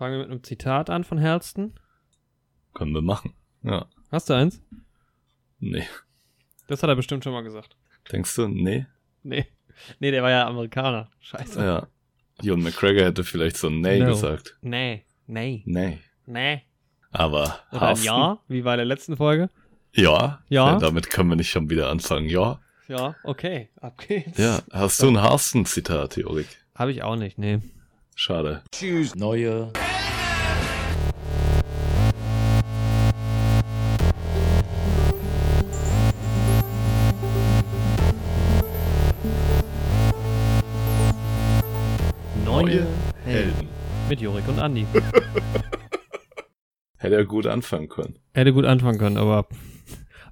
Fangen wir mit einem Zitat an von Halston. Können wir machen. Ja. Hast du eins? Nee. Das hat er bestimmt schon mal gesagt. Denkst du? Nee? Nee. Nee, der war ja Amerikaner. Scheiße. Ja. Ewan McGregor hätte vielleicht so Nee No. gesagt. Nee. Nee. Nee. Nee. Aber Oder ein Hasten? Ja, wie bei der letzten Folge. Ja. Ja. Damit können wir nicht schon wieder anfangen. Ja. Ja, okay. Ab geht's. Ja. Hast du ein Harsten-Zitat, Jorik? Habe ich auch nicht, nee. Schade. Neue Neue Helden. Mit Jorik und Andi. Hätte er gut anfangen können. Hätte gut anfangen können, aber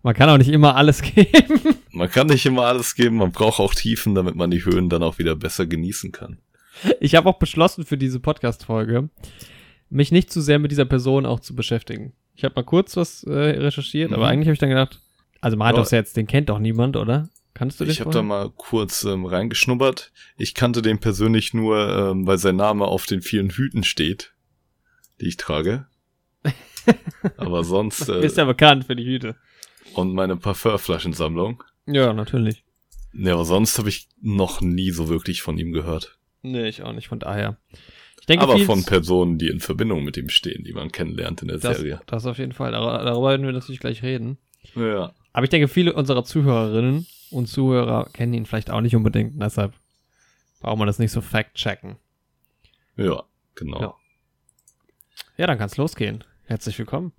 man kann auch nicht immer alles geben. Man kann nicht immer alles geben, man braucht auch Tiefen, damit man die Höhen dann auch wieder besser genießen kann. Ich habe auch beschlossen für diese Podcast-Folge, mich nicht zu sehr mit dieser Person auch zu beschäftigen. Ich habe mal kurz was äh, recherchiert, aber Mhm. eigentlich habe ich dann gedacht, also man hat Ja. doch jetzt, den kennt doch niemand, oder? Kannst du den Ich habe da mal kurz ähm, reingeschnuppert. Ich kannte den persönlich nur, ähm, weil sein Name auf den vielen Hüten steht, die ich trage. Aber sonst Du äh, bist ja bekannt für die Hüte. und meine Parfümflaschensammlung. Ja, natürlich. Ne, aber sonst habe ich noch nie so wirklich von ihm gehört. Nee, ich auch nicht, von daher. Ich denke, Aber von Personen, die in Verbindung mit ihm stehen, die man kennenlernt in der das, Serie. das auf jeden Fall. Dar- Darüber werden wir natürlich gleich reden. Ja. Aber ich denke, viele unserer Zuhörerinnen und Zuhörer kennen ihn vielleicht auch nicht unbedingt. Deshalb braucht man das nicht so fact-checken. Ja, genau. Ja. Ja, dann kann's losgehen. Herzlich willkommen.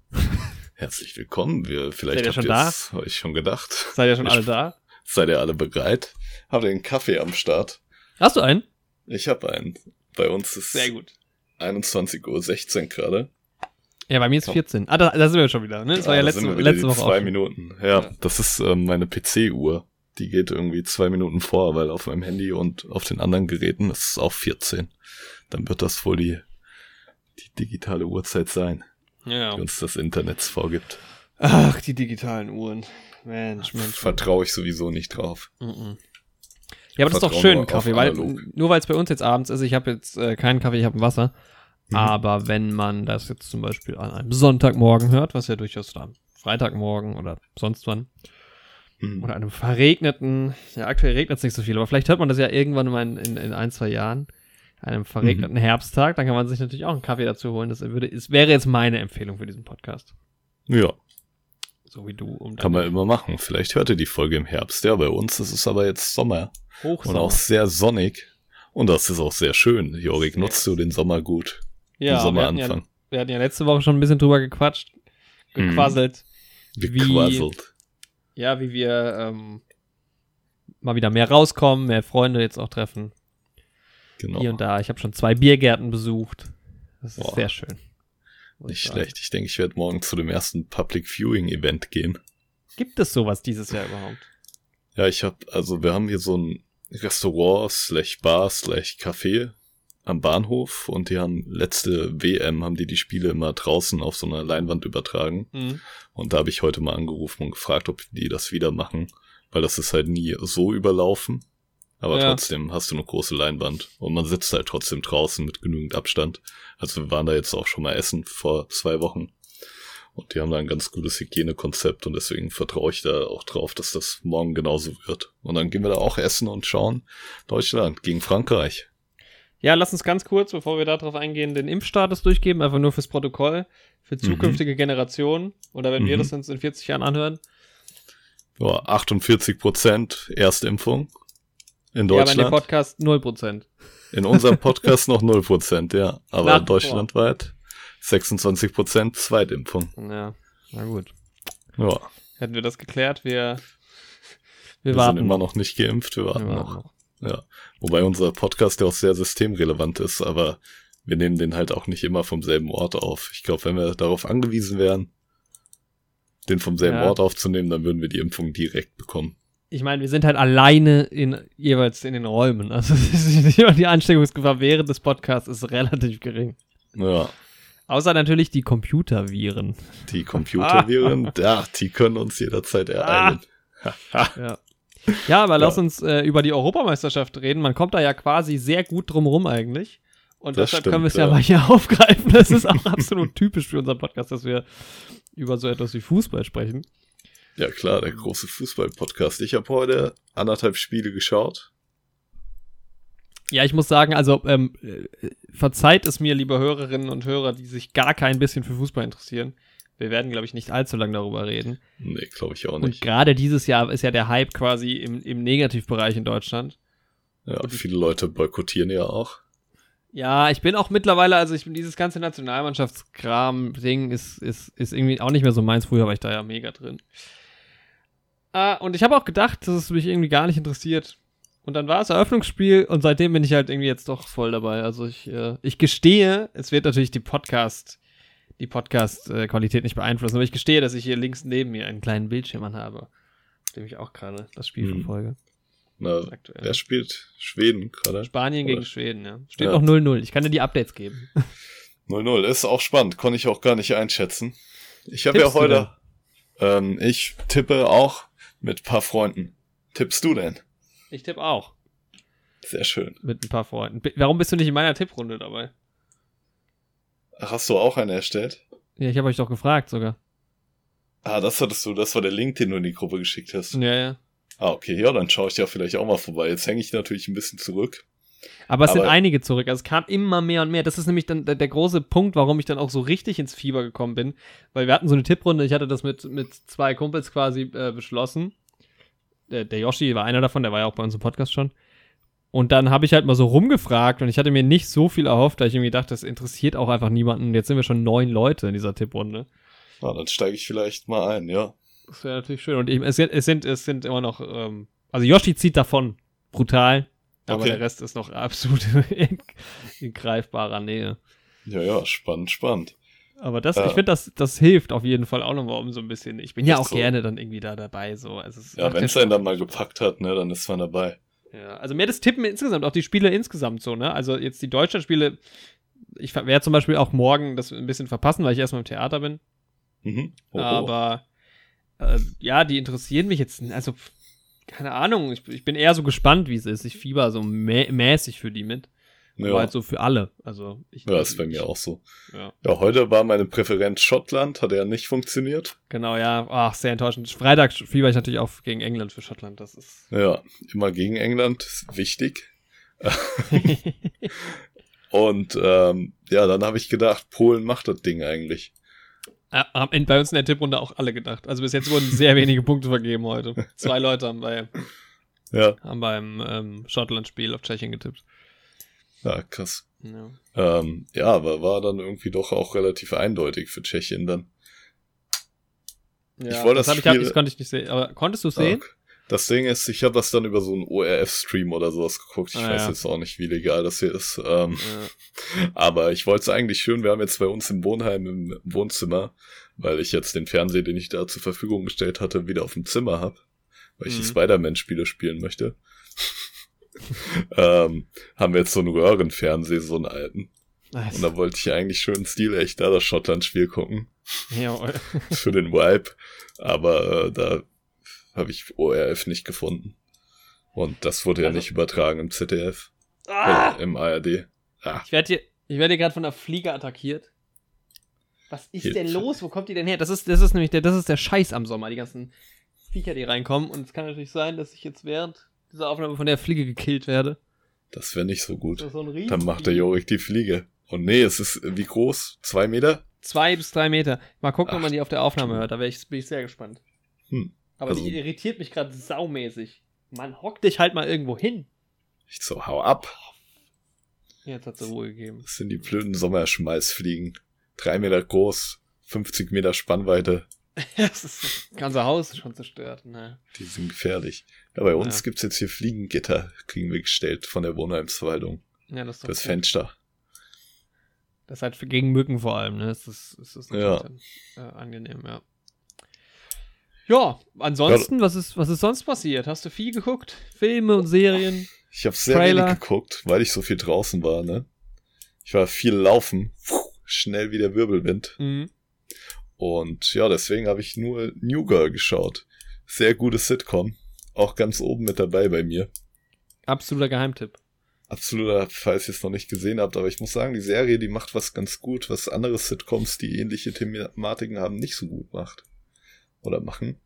Herzlich willkommen. Wir, vielleicht Seid ihr habt schon da? es euch schon gedacht. Seid ihr schon Ich- alle da? Seid ihr alle bereit? Habt ihr einen Kaffee am Start? Hast du einen? Ich habe einen. Bei uns ist gut. 21.16 Uhr gerade. Ja, bei mir ist Komm. 14. Ah, da, da sind wir schon wieder, ne? Das war ja da letzte, sind wir wieder letzte die Woche zwei auch. Minuten. Ja, Ja. das ist ähm, meine PC-Uhr. Die geht irgendwie zwei Minuten vor, weil auf meinem Handy und auf den anderen Geräten ist es auch 14. Dann wird das wohl die, die digitale Uhrzeit sein, Ja. die uns das Internet vorgibt. Ach, die digitalen Uhren. Mensch, Mensch. Vertraue ich sowieso nicht drauf. Mhm. Ja, aber das ist doch schön, Kaffee, weil nur weil es bei uns jetzt abends ist, ich habe jetzt äh, keinen Kaffee, ich habe ein Wasser. Mhm. Aber wenn man das jetzt zum Beispiel an einem Sonntagmorgen hört, was ja durchaus dann Freitagmorgen oder sonst wann, Hm. oder einem verregneten, ja aktuell regnet es nicht so viel, aber vielleicht hört man das ja irgendwann mal in, in, in ein, zwei Jahren, einem verregneten Mhm. Herbsttag, dann kann man sich natürlich auch einen Kaffee dazu holen. Das würde, es wäre jetzt meine Empfehlung für diesen Podcast. Ja, So wie du. Um kann man immer machen. Vielleicht hört ihr die Folge im Herbst. Ja, bei uns ist es aber jetzt Sommer. hoch Und auch sehr sonnig. Und das ist auch sehr schön. Jorik, nutzt du den Sommer gut? ja, den Sommer wir hatten ja, wir hatten ja letzte Woche schon ein bisschen drüber gequatscht, Mhm. gequasselt. wie- Gequasselt. Ja, wie wir ähm, mal wieder mehr rauskommen, mehr Freunde jetzt auch treffen. Genau. Hier und da. Ich habe schon zwei Biergärten besucht. Das ist Boah. sehr schön. Nicht sagen. schlecht. Ich denke, ich werde morgen zu dem ersten Public Viewing Event gehen. Gibt es sowas dieses Jahr überhaupt? Ja, ich habe, also wir haben hier so ein Restaurant slash Bar slash Café am Bahnhof und die haben letzte WM, haben die die Spiele immer draußen auf so einer Leinwand übertragen. Mhm. Und da habe ich heute mal angerufen und gefragt, ob die das wieder machen, weil das ist halt nie so überlaufen. Aber Ja. trotzdem hast du eine große Leinwand und man sitzt halt trotzdem draußen mit genügend Abstand. Also wir waren da jetzt auch schon mal essen vor zwei Wochen. Und die haben da ein ganz gutes Hygienekonzept und deswegen vertraue ich da auch drauf, dass das morgen genauso wird. Und dann gehen wir da auch essen und schauen Deutschland gegen Frankreich. Ja, lass uns ganz kurz, bevor wir darauf eingehen, den Impfstatus durchgeben, einfach nur fürs Protokoll, für zukünftige Generationen. Oder wenn wir Mhm. das uns in 40 Jahren anhören. Ja, 48 Prozent Erstimpfung in Ja, aber in dem Deutschland. Podcast 0%. In unserem Podcast noch 0%, ja. Aber Nach vor. deutschlandweit 26% Zweitimpfung. Ja, na gut. Ja, Hätten wir das geklärt, wir, wir, wir warten sind immer noch nicht geimpft, wir warten Wir noch. warten noch. Ja. Wobei unser Podcast ja auch sehr systemrelevant ist, aber wir nehmen den halt auch nicht immer vom selben Ort auf. Ich glaube, wenn wir darauf angewiesen wären, den vom selben Ja. Ort aufzunehmen, dann würden wir die Impfung direkt bekommen. Ich meine, wir sind halt alleine in jeweils in den Räumen. Also die Ansteckungsgefahr während des Podcasts ist relativ gering. Ja, Außer natürlich die Computerviren. die Computerviren, ja, die können uns jederzeit ereilen. Ja. Ja, aber lass Ja. uns äh, über die Europameisterschaft reden. Man kommt da ja quasi sehr gut drum rum eigentlich. Und Das deshalb stimmt, können wir es ja. ja. mal hier aufgreifen. Das ist auch absolut typisch für unseren Podcast, dass wir über so etwas wie Fußball sprechen. Ja klar, der große Fußball-Podcast. Ich habe heute anderthalb Spiele geschaut. Ja, ich muss sagen, also ähm, äh, verzeiht es mir, liebe Hörerinnen und Hörer, die sich gar kein bisschen für Fußball interessieren. Wir werden, glaube ich, nicht allzu lange darüber reden. Nee, glaube ich auch Und nicht. gerade dieses Jahr ist ja der Hype quasi im, im Negativbereich in Deutschland. Ja, viele Leute boykottieren ja auch. Ja, ich bin auch mittlerweile, also ich bin dieses ganze Nationalmannschaftskram-Ding ist, ist, ist irgendwie auch nicht mehr so meins. Früher war ich da ja mega drin. Ah, und ich habe auch gedacht, dass es mich irgendwie gar nicht interessiert. Und dann war es Eröffnungsspiel und seitdem bin ich halt irgendwie jetzt doch voll dabei. Also ich, äh, ich gestehe, es wird natürlich die Podcast, die Podcast-Qualität nicht beeinflussen, aber ich gestehe, dass ich hier links neben mir einen kleinen Bildschirm anhabe, auf dem ich auch gerade das Spiel Hm. verfolge. Na, Das aktuelle. wer spielt Schweden gerade? Spanien gegen Oder- Schweden, ja. Steht Ja. noch 0-0. Ich kann dir die Updates geben. 0-0, ist auch spannend, konnte ich auch gar nicht einschätzen. Ich habe ja heute, ähm, ich tippe auch mit paar Freunden. Tippst du denn? Ich tippe auch. Sehr schön. Mit ein paar Freunden. Warum bist du nicht in meiner Tipprunde dabei? Ach, Hast du auch eine erstellt? Ja, ich habe euch doch gefragt sogar. Ah, das hattest du, das war der Link, den du in die Gruppe geschickt hast. Ja, ja. Ah, okay, ja, dann schaue ich ja vielleicht auch mal vorbei. Jetzt hänge ich natürlich ein bisschen zurück. Aber es sind Aber- einige zurück. Also es kam immer mehr und mehr. Das ist nämlich dann der, der große Punkt, warum ich dann auch so richtig ins Fieber gekommen bin. Weil wir hatten so eine Tipprunde. Ich hatte das mit, mit zwei Kumpels quasi äh, beschlossen. Der, der Yoshi war einer davon, der war ja auch bei uns im Podcast schon. Und dann habe ich halt mal so rumgefragt und ich hatte mir nicht so viel erhofft, da ich irgendwie dachte, das interessiert auch einfach niemanden. Jetzt sind wir schon neun Leute in dieser Tipprunde. Na, dann steige ich vielleicht mal ein, ja. Das wäre natürlich schön. Und ich, es, sind, es, sind, es sind immer noch. Ähm, also Yoshi zieht davon. Brutal. Aber Okay. der Rest ist noch absolut in, in greifbarer Nähe. Ja, ja, spannend, spannend. Aber das, Ja. ich finde, das, das hilft auf jeden Fall auch nochmal um so ein bisschen. Ich bin ja auch so. gerne dann irgendwie da dabei. So. Also es Ja, wenn es einen dann mal gepackt hat, ne, dann ist man dabei. Ja, also mehr das Tippen insgesamt, auch die Spiele insgesamt so, ne? Also jetzt die Deutschlandspiele, ich werde zum Beispiel auch morgen das ein bisschen verpassen, weil ich erstmal im Theater bin. Mhm. Oh, oh. Aber äh, ja, die interessieren mich jetzt. Also, keine Ahnung. Ich, ich bin eher so gespannt, wie es ist. Ich fieber so mä mäßig für die mit. ja. Aber halt so für alle. Also, ich, ja, ist bei mir auch so. Ja. Ja, heute war meine Präferenz Schottland, hat ja nicht funktioniert. Genau, ja. Ach, sehr enttäuschend. Freitag fieber ich natürlich auch gegen England für Schottland. Das ist. Ja, immer gegen England, ist wichtig. Und ähm, ja, dann habe ich gedacht, Polen macht das Ding eigentlich. Haben bei uns in der Tipprunde auch alle gedacht. Also bis jetzt wurden sehr wenige Punkte vergeben heute. Zwei Leute haben, bei, Ja, haben beim ähm, Schottland-Spiel auf Tschechien getippt. ja, krass. Ja. Ähm, ja, aber war dann irgendwie doch auch relativ eindeutig für Tschechien dann. Ja, Ich wollte das ich, Spiel- das konnte ich nicht sehen. Aber konntest du es sehen? Stark. Das Ding ist, ich habe das dann über so einen ORF-Stream oder sowas geguckt. Ich Ah, weiß ja. jetzt auch nicht, wie legal das hier ist. Ähm, Ja. aber ich wollte es eigentlich schön. Wir haben jetzt bei uns im Wohnheim im Wohnzimmer, weil ich jetzt den Fernseher, den ich da zur Verfügung gestellt hatte, wieder auf dem Zimmer habe, weil ich die Mhm. Spider-Man-Spiele spielen möchte. ähm, haben wir jetzt so einen Röhrenfernseher, so einen alten. Nice. Und da wollte ich eigentlich schön stilecht da das Schottland-Spiel gucken. Jawohl. für den Vibe. Aber äh, da habe ich ORF nicht gefunden. Und das wurde ja Also- nicht übertragen im ZDF. Ah! Oder im ARD. Ah, Ich werde hier, ich werde hier gerade von einer Fliege attackiert. Was ist Hier- denn los? Wo kommt die denn her? Das ist, das ist nämlich der, das ist der Scheiß am Sommer, die ganzen Viecher, die reinkommen. Und es kann natürlich sein, dass ich jetzt während dieser Aufnahme von der Fliege gekillt werde. das wäre nicht so gut. So Dann macht der Jorik die Fliege. Und nee, es ist äh, wie groß? Zwei Meter? Zwei bis drei Meter. Mal gucken, ob Ach, man die auf der Aufnahme hört. Da ich, bin ich sehr gespannt. Hm. Aber Also- die irritiert mich gerade saumäßig. Man hock dich halt mal irgendwo hin. Ich so, hau ab. Jetzt hat sie Ruhe gegeben. Das sind die blöden Sommerschmeißfliegen. Drei Meter groß, 50 Meter Spannweite. das ist, das ganze Haus ist schon zerstört. Ne. Die sind gefährlich. Ja, bei uns Ja. gibt's jetzt hier Fliegengitter, kriegen wir gestellt von der Wohnheimsverwaltung. Ja, das ist doch Das gut. Fenster. Das ist halt gegen Mücken vor allem, ne? Das ist, das ist Ja. dann, äh, angenehm, ja. Ja, ansonsten, was ist, was ist sonst passiert? Hast du viel geguckt? Filme und Serien? Ich habe sehr Trailer. wenig geguckt, weil ich so viel draußen war, ne? Ich war viel laufen, schnell wie der Wirbelwind. Mhm. Und ja, deswegen habe ich nur New Girl geschaut. Sehr gutes Sitcom. Auch ganz oben mit dabei bei mir. Absoluter Geheimtipp. absoluter, falls ihr es noch nicht gesehen habt, aber ich muss sagen, die Serie, die macht was ganz gut, was andere Sitcoms, die ähnliche Thematiken haben, nicht so gut macht. Oder machen.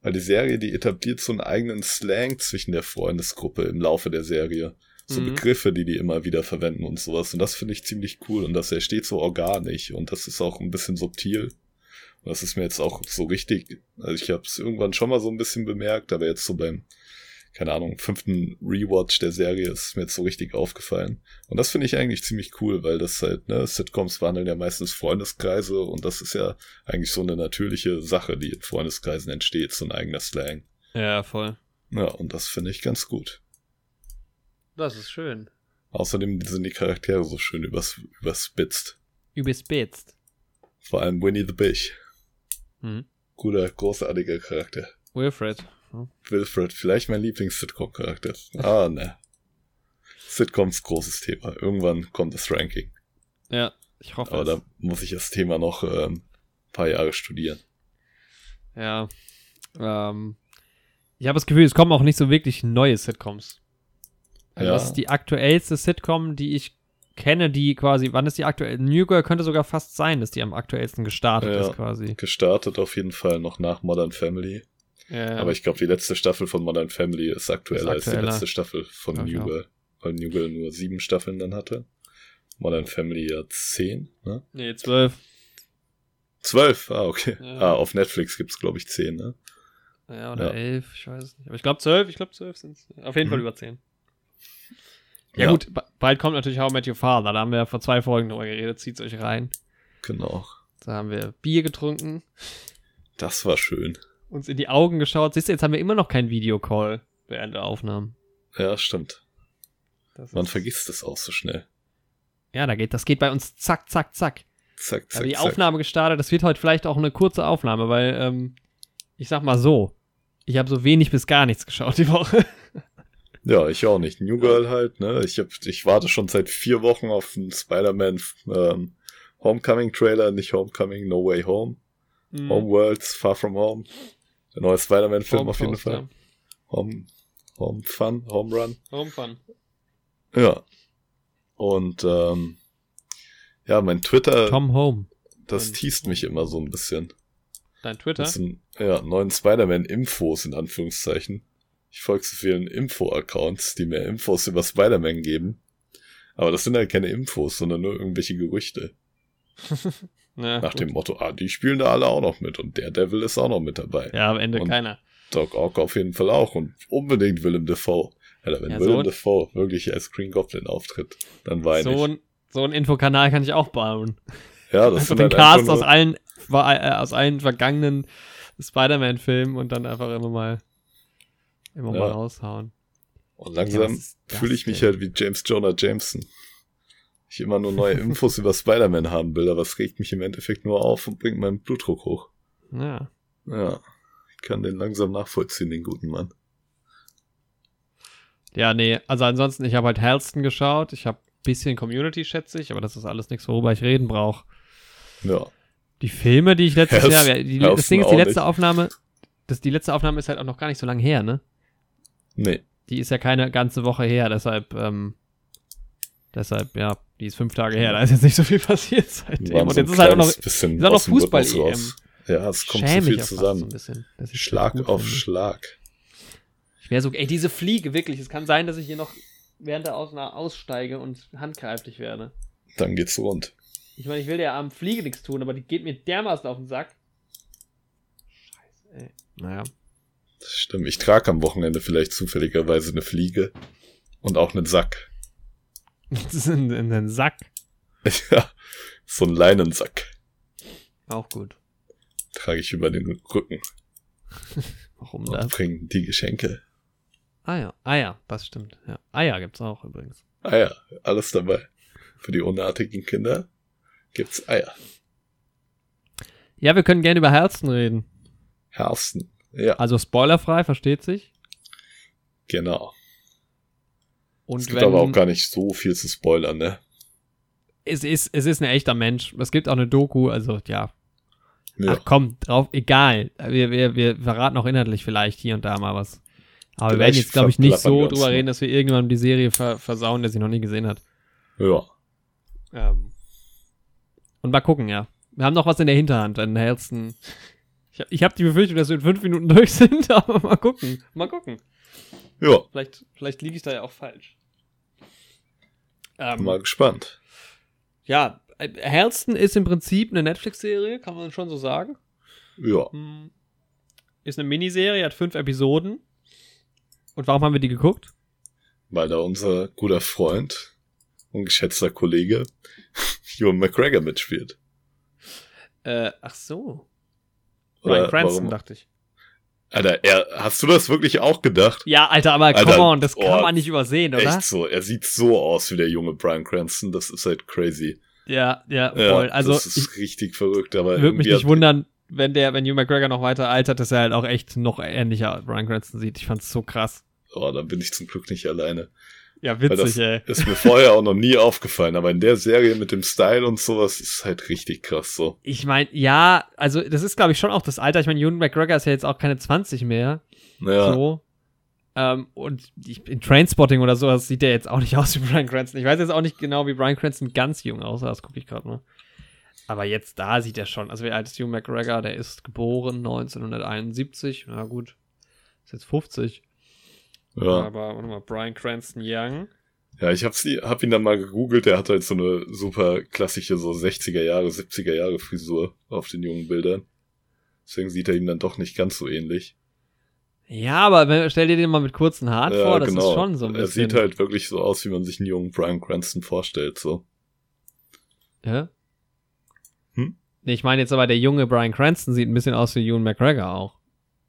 Weil die Serie, die etabliert so einen eigenen Slang zwischen der Freundesgruppe im Laufe der Serie. So Mhm. Begriffe, die die immer wieder verwenden und sowas. Und das finde ich ziemlich cool. Und das entsteht so organisch. Und das ist auch ein bisschen subtil. Und das ist mir jetzt auch so richtig, also ich habe es irgendwann schon mal so ein bisschen bemerkt, aber jetzt so beim, keine Ahnung, fünften Rewatch der Serie ist mir jetzt so richtig aufgefallen. Und das finde ich eigentlich ziemlich cool, weil das halt, ne, Sitcoms wandeln ja meistens Freundeskreise und das ist ja eigentlich so eine natürliche Sache, die in Freundeskreisen entsteht, so ein eigener Slang. Ja, voll. Ja, und das finde ich ganz gut. Das ist schön. Außerdem sind die Charaktere so schön übers, überspitzt. Überspitzt. Vor allem Winnie the Bish. Mhm. Guter, großartiger Charakter. Wilfred. Wilfred, vielleicht mein Lieblings-Sitcom-Charakter. Ah, ne. Sitcoms großes Thema. Irgendwann kommt das Ranking. Ja, ich hoffe Aber es. da muss ich das Thema noch ähm, ein paar Jahre studieren. Ja. Ähm, ich habe das Gefühl, es kommen auch nicht so wirklich neue Sitcoms. Also Ja. das ist die aktuellste Sitcom, die ich kenne, die quasi, wann ist die aktuell? New Girl könnte sogar fast sein, dass die am aktuellsten gestartet Ja. ist quasi. Gestartet auf jeden Fall noch nach Modern Family. Ja, Aber ich glaube, die letzte Staffel von Modern Family ist aktueller, als die aktueller. letzte Staffel von ich New. Girl. Weil New Girl nur sieben Staffeln dann hatte. Modern Family ja zehn, ne? nee, zwölf. Zwölf, ah, okay. Ja. Ah, auf Netflix gibt's glaube ich zehn, ne? Ja, oder Ja. elf, ich weiß es nicht. Aber ich glaube zwölf, ich glaube zwölf sind es. Auf jeden Fall Mhm. über zehn. Ja, Ja. gut, ba- bald kommt natürlich How I Met Your Father. Da haben wir ja vor zwei Folgen drüber geredet. Zieht's euch rein. Genau. Da haben wir Bier getrunken, Das war schön. Uns in die Augen geschaut. Siehst du, jetzt haben wir immer noch keinen Videocall während der Aufnahmen. Ja, stimmt. Das Man vergisst es auch so schnell. Ja, da geht, das geht bei uns zack, zack, zack. Zack, zack, die zack. Aufnahme gestartet. Das wird heute vielleicht auch eine kurze Aufnahme, weil, ähm, ich sag mal so, ich habe so wenig bis gar nichts geschaut die Woche. Ja, ich auch nicht. New Girl halt, ne? Ich hab, ich warte schon seit vier Wochen auf einen Spider-Man ähm, Homecoming-Trailer, nicht Homecoming, No Way Home. Mhm. Homeworlds, Far From Home. Der neue Spider-Man-Film auf jeden Fall. Home, Home Fun, Home Run. Ja. Home Fun. Ja. Und ähm, ja, mein Twitter, Tom Home. das und- teast mich immer so ein bisschen. Dein Twitter? Das sind ja neuen Spider-Man-Infos in Anführungszeichen. Ich folge so vielen Info-Accounts, die mir Infos über Spider-Man geben. Aber das sind halt keine Infos, sondern nur irgendwelche Gerüchte. Ja, Nach gut. dem Motto, ah, die spielen da alle auch noch mit und der Devil ist auch noch mit dabei. Ja, am Ende Und- keiner. Doc Ock auf jeden Fall auch und unbedingt Willem Dafoe. Alter, wenn Ja, Willem so- Dafoe wirklich als Green Goblin auftritt, dann weine So ich. ein, so ein Infokanal kann ich auch bauen. Ja, das Einfach sind den halt Cast einfach aus allen, äh, aus allen vergangenen Spider-Man-Filmen und dann einfach immer mal, immer Ja. mal raushauen. und Ja, langsam ist das fühle ich mich denn? halt wie James Jonah Jameson. Ich immer nur neue Infos über Spider-Man haben will, aber es regt mich im Endeffekt nur auf und bringt meinen Blutdruck hoch. Ja. Ja, ich kann den langsam nachvollziehen, den guten Mann. Ja, nee, also ansonsten, ich habe halt Halston geschaut, ich habe bisschen Community, schätze ich, aber das ist alles nichts, worüber ich reden brauche. Ja, Die Filme, die ich letztes Halston- Jahr, die, das Ding ist, die letzte nicht. Aufnahme, das, die letzte Aufnahme ist halt auch noch gar nicht so lange her, ne? nee. Die ist ja keine ganze Woche her, deshalb, ähm, deshalb, ja, die ist fünf Tage her, da ist jetzt nicht so viel passiert seitdem. Und so jetzt ist halt auch noch, ist auch noch Fußball-EM. raus. Ja, es kommt so schäme viel so zusammen. das Schlag auf finde. Schlag. Ich wäre so, ey, diese Fliege, wirklich, es kann sein, dass ich hier noch während der Aufnahme aussteige und handgreiflich werde. Dann geht's rund. Ich meine, ich will der armen Fliege nichts tun, aber die geht mir dermaßen auf den Sack. Scheiße, ey. Naja. Das stimmt. Ich trage am Wochenende vielleicht zufälligerweise eine Fliege und auch einen Sack. Das ist in, in den Sack. ja, so einen Leinensack Auch gut. trage ich über den Rücken Warum und das? bringe die Geschenke. Ah ja, ah ja, das stimmt. Ja. Eier gibt's auch übrigens. Ah ja, alles dabei. Für die unartigen Kinder gibt's Eier. Ja, wir können gerne über Herzen reden. Herzen. Ja, Also spoilerfrei, versteht sich. genau. Und es gibt wenn, aber auch gar nicht so viel zu spoilern, ne? es ist, es ist ein echter Mensch. Es gibt auch eine Doku, also ja. Ja. Ach komm, drauf, egal. Wir, wir, wir verraten auch inhaltlich vielleicht hier und da mal was. Aber wir werden jetzt, glaube ich, nicht so drüber reden, dass wir irgendwann die Serie ver versauen, der sie noch nie gesehen hat. Ja. Ähm. Und mal gucken, ja. Wir haben noch was in der Hinterhand, einen hellsten. Ich, habe die Befürchtung, dass wir in fünf Minuten durch sind, aber mal gucken. Mal gucken. Ja. Vielleicht, vielleicht liege ich da ja auch falsch. Ähm, mal gespannt. Ja, Hellston ist im Prinzip eine Netflix-Serie, kann man schon so sagen. Ja. Hm. Ist eine Miniserie, hat fünf Episoden. Und warum haben wir die geguckt? Weil da unser guter Freund und geschätzter Kollege Ewan McGregor mitspielt. Äh, ach so. Brian Cranston, dachte ich. Alter, er, hast du das wirklich auch gedacht? Ja, Alter, aber Alter, come on, das kann oh, man nicht übersehen, oder? Echt so, er sieht so aus wie der junge Brian Cranston, das ist halt crazy. Ja, ja, voll. Ja, also, das ist ich, richtig verrückt, aber. Würde mich nicht wundern, wenn der, wenn Hugh McGregor noch weiter altert, dass er halt auch echt noch ähnlicher Brian Cranston sieht. Ich fand's so krass. Oh, da bin ich zum Glück nicht alleine. Ja, witzig, das ey. Ist mir vorher auch noch nie aufgefallen, aber in der Serie mit dem Style und sowas ist halt richtig krass so. Ich meine, ja, also das ist, glaube ich, schon auch das Alter. Ich meine, Ewan McGregor ist ja jetzt auch keine 20 mehr. Ja. So. Ähm, und in Trainspotting oder sowas sieht der jetzt auch nicht aus wie Brian Cranston. Ich weiß jetzt auch nicht genau, wie Brian Cranston ganz jung aussah. Das gucke ich gerade mal. Aber jetzt da sieht er schon. Also wie alt ist Hugh McGregor? Der ist geboren 1971. Na gut. Ist jetzt 50. Ja. Aber warte mal, Brian Cranston Young. Ja, ich hab's, hab ihn dann mal gegoogelt, der hat halt so eine super klassische, so 60er Jahre, 70er Jahre Frisur auf den jungen Bildern. Deswegen sieht er ihm dann doch nicht ganz so ähnlich. Ja, aber stell dir den mal mit kurzen Haaren ja, vor, das genau. ist schon so ein bisschen. Er sieht halt wirklich so aus, wie man sich einen jungen Brian Cranston vorstellt, so. Ja? Hm? Nee, ich meine jetzt aber, der junge Brian Cranston sieht ein bisschen aus wie Ewan McGregor auch.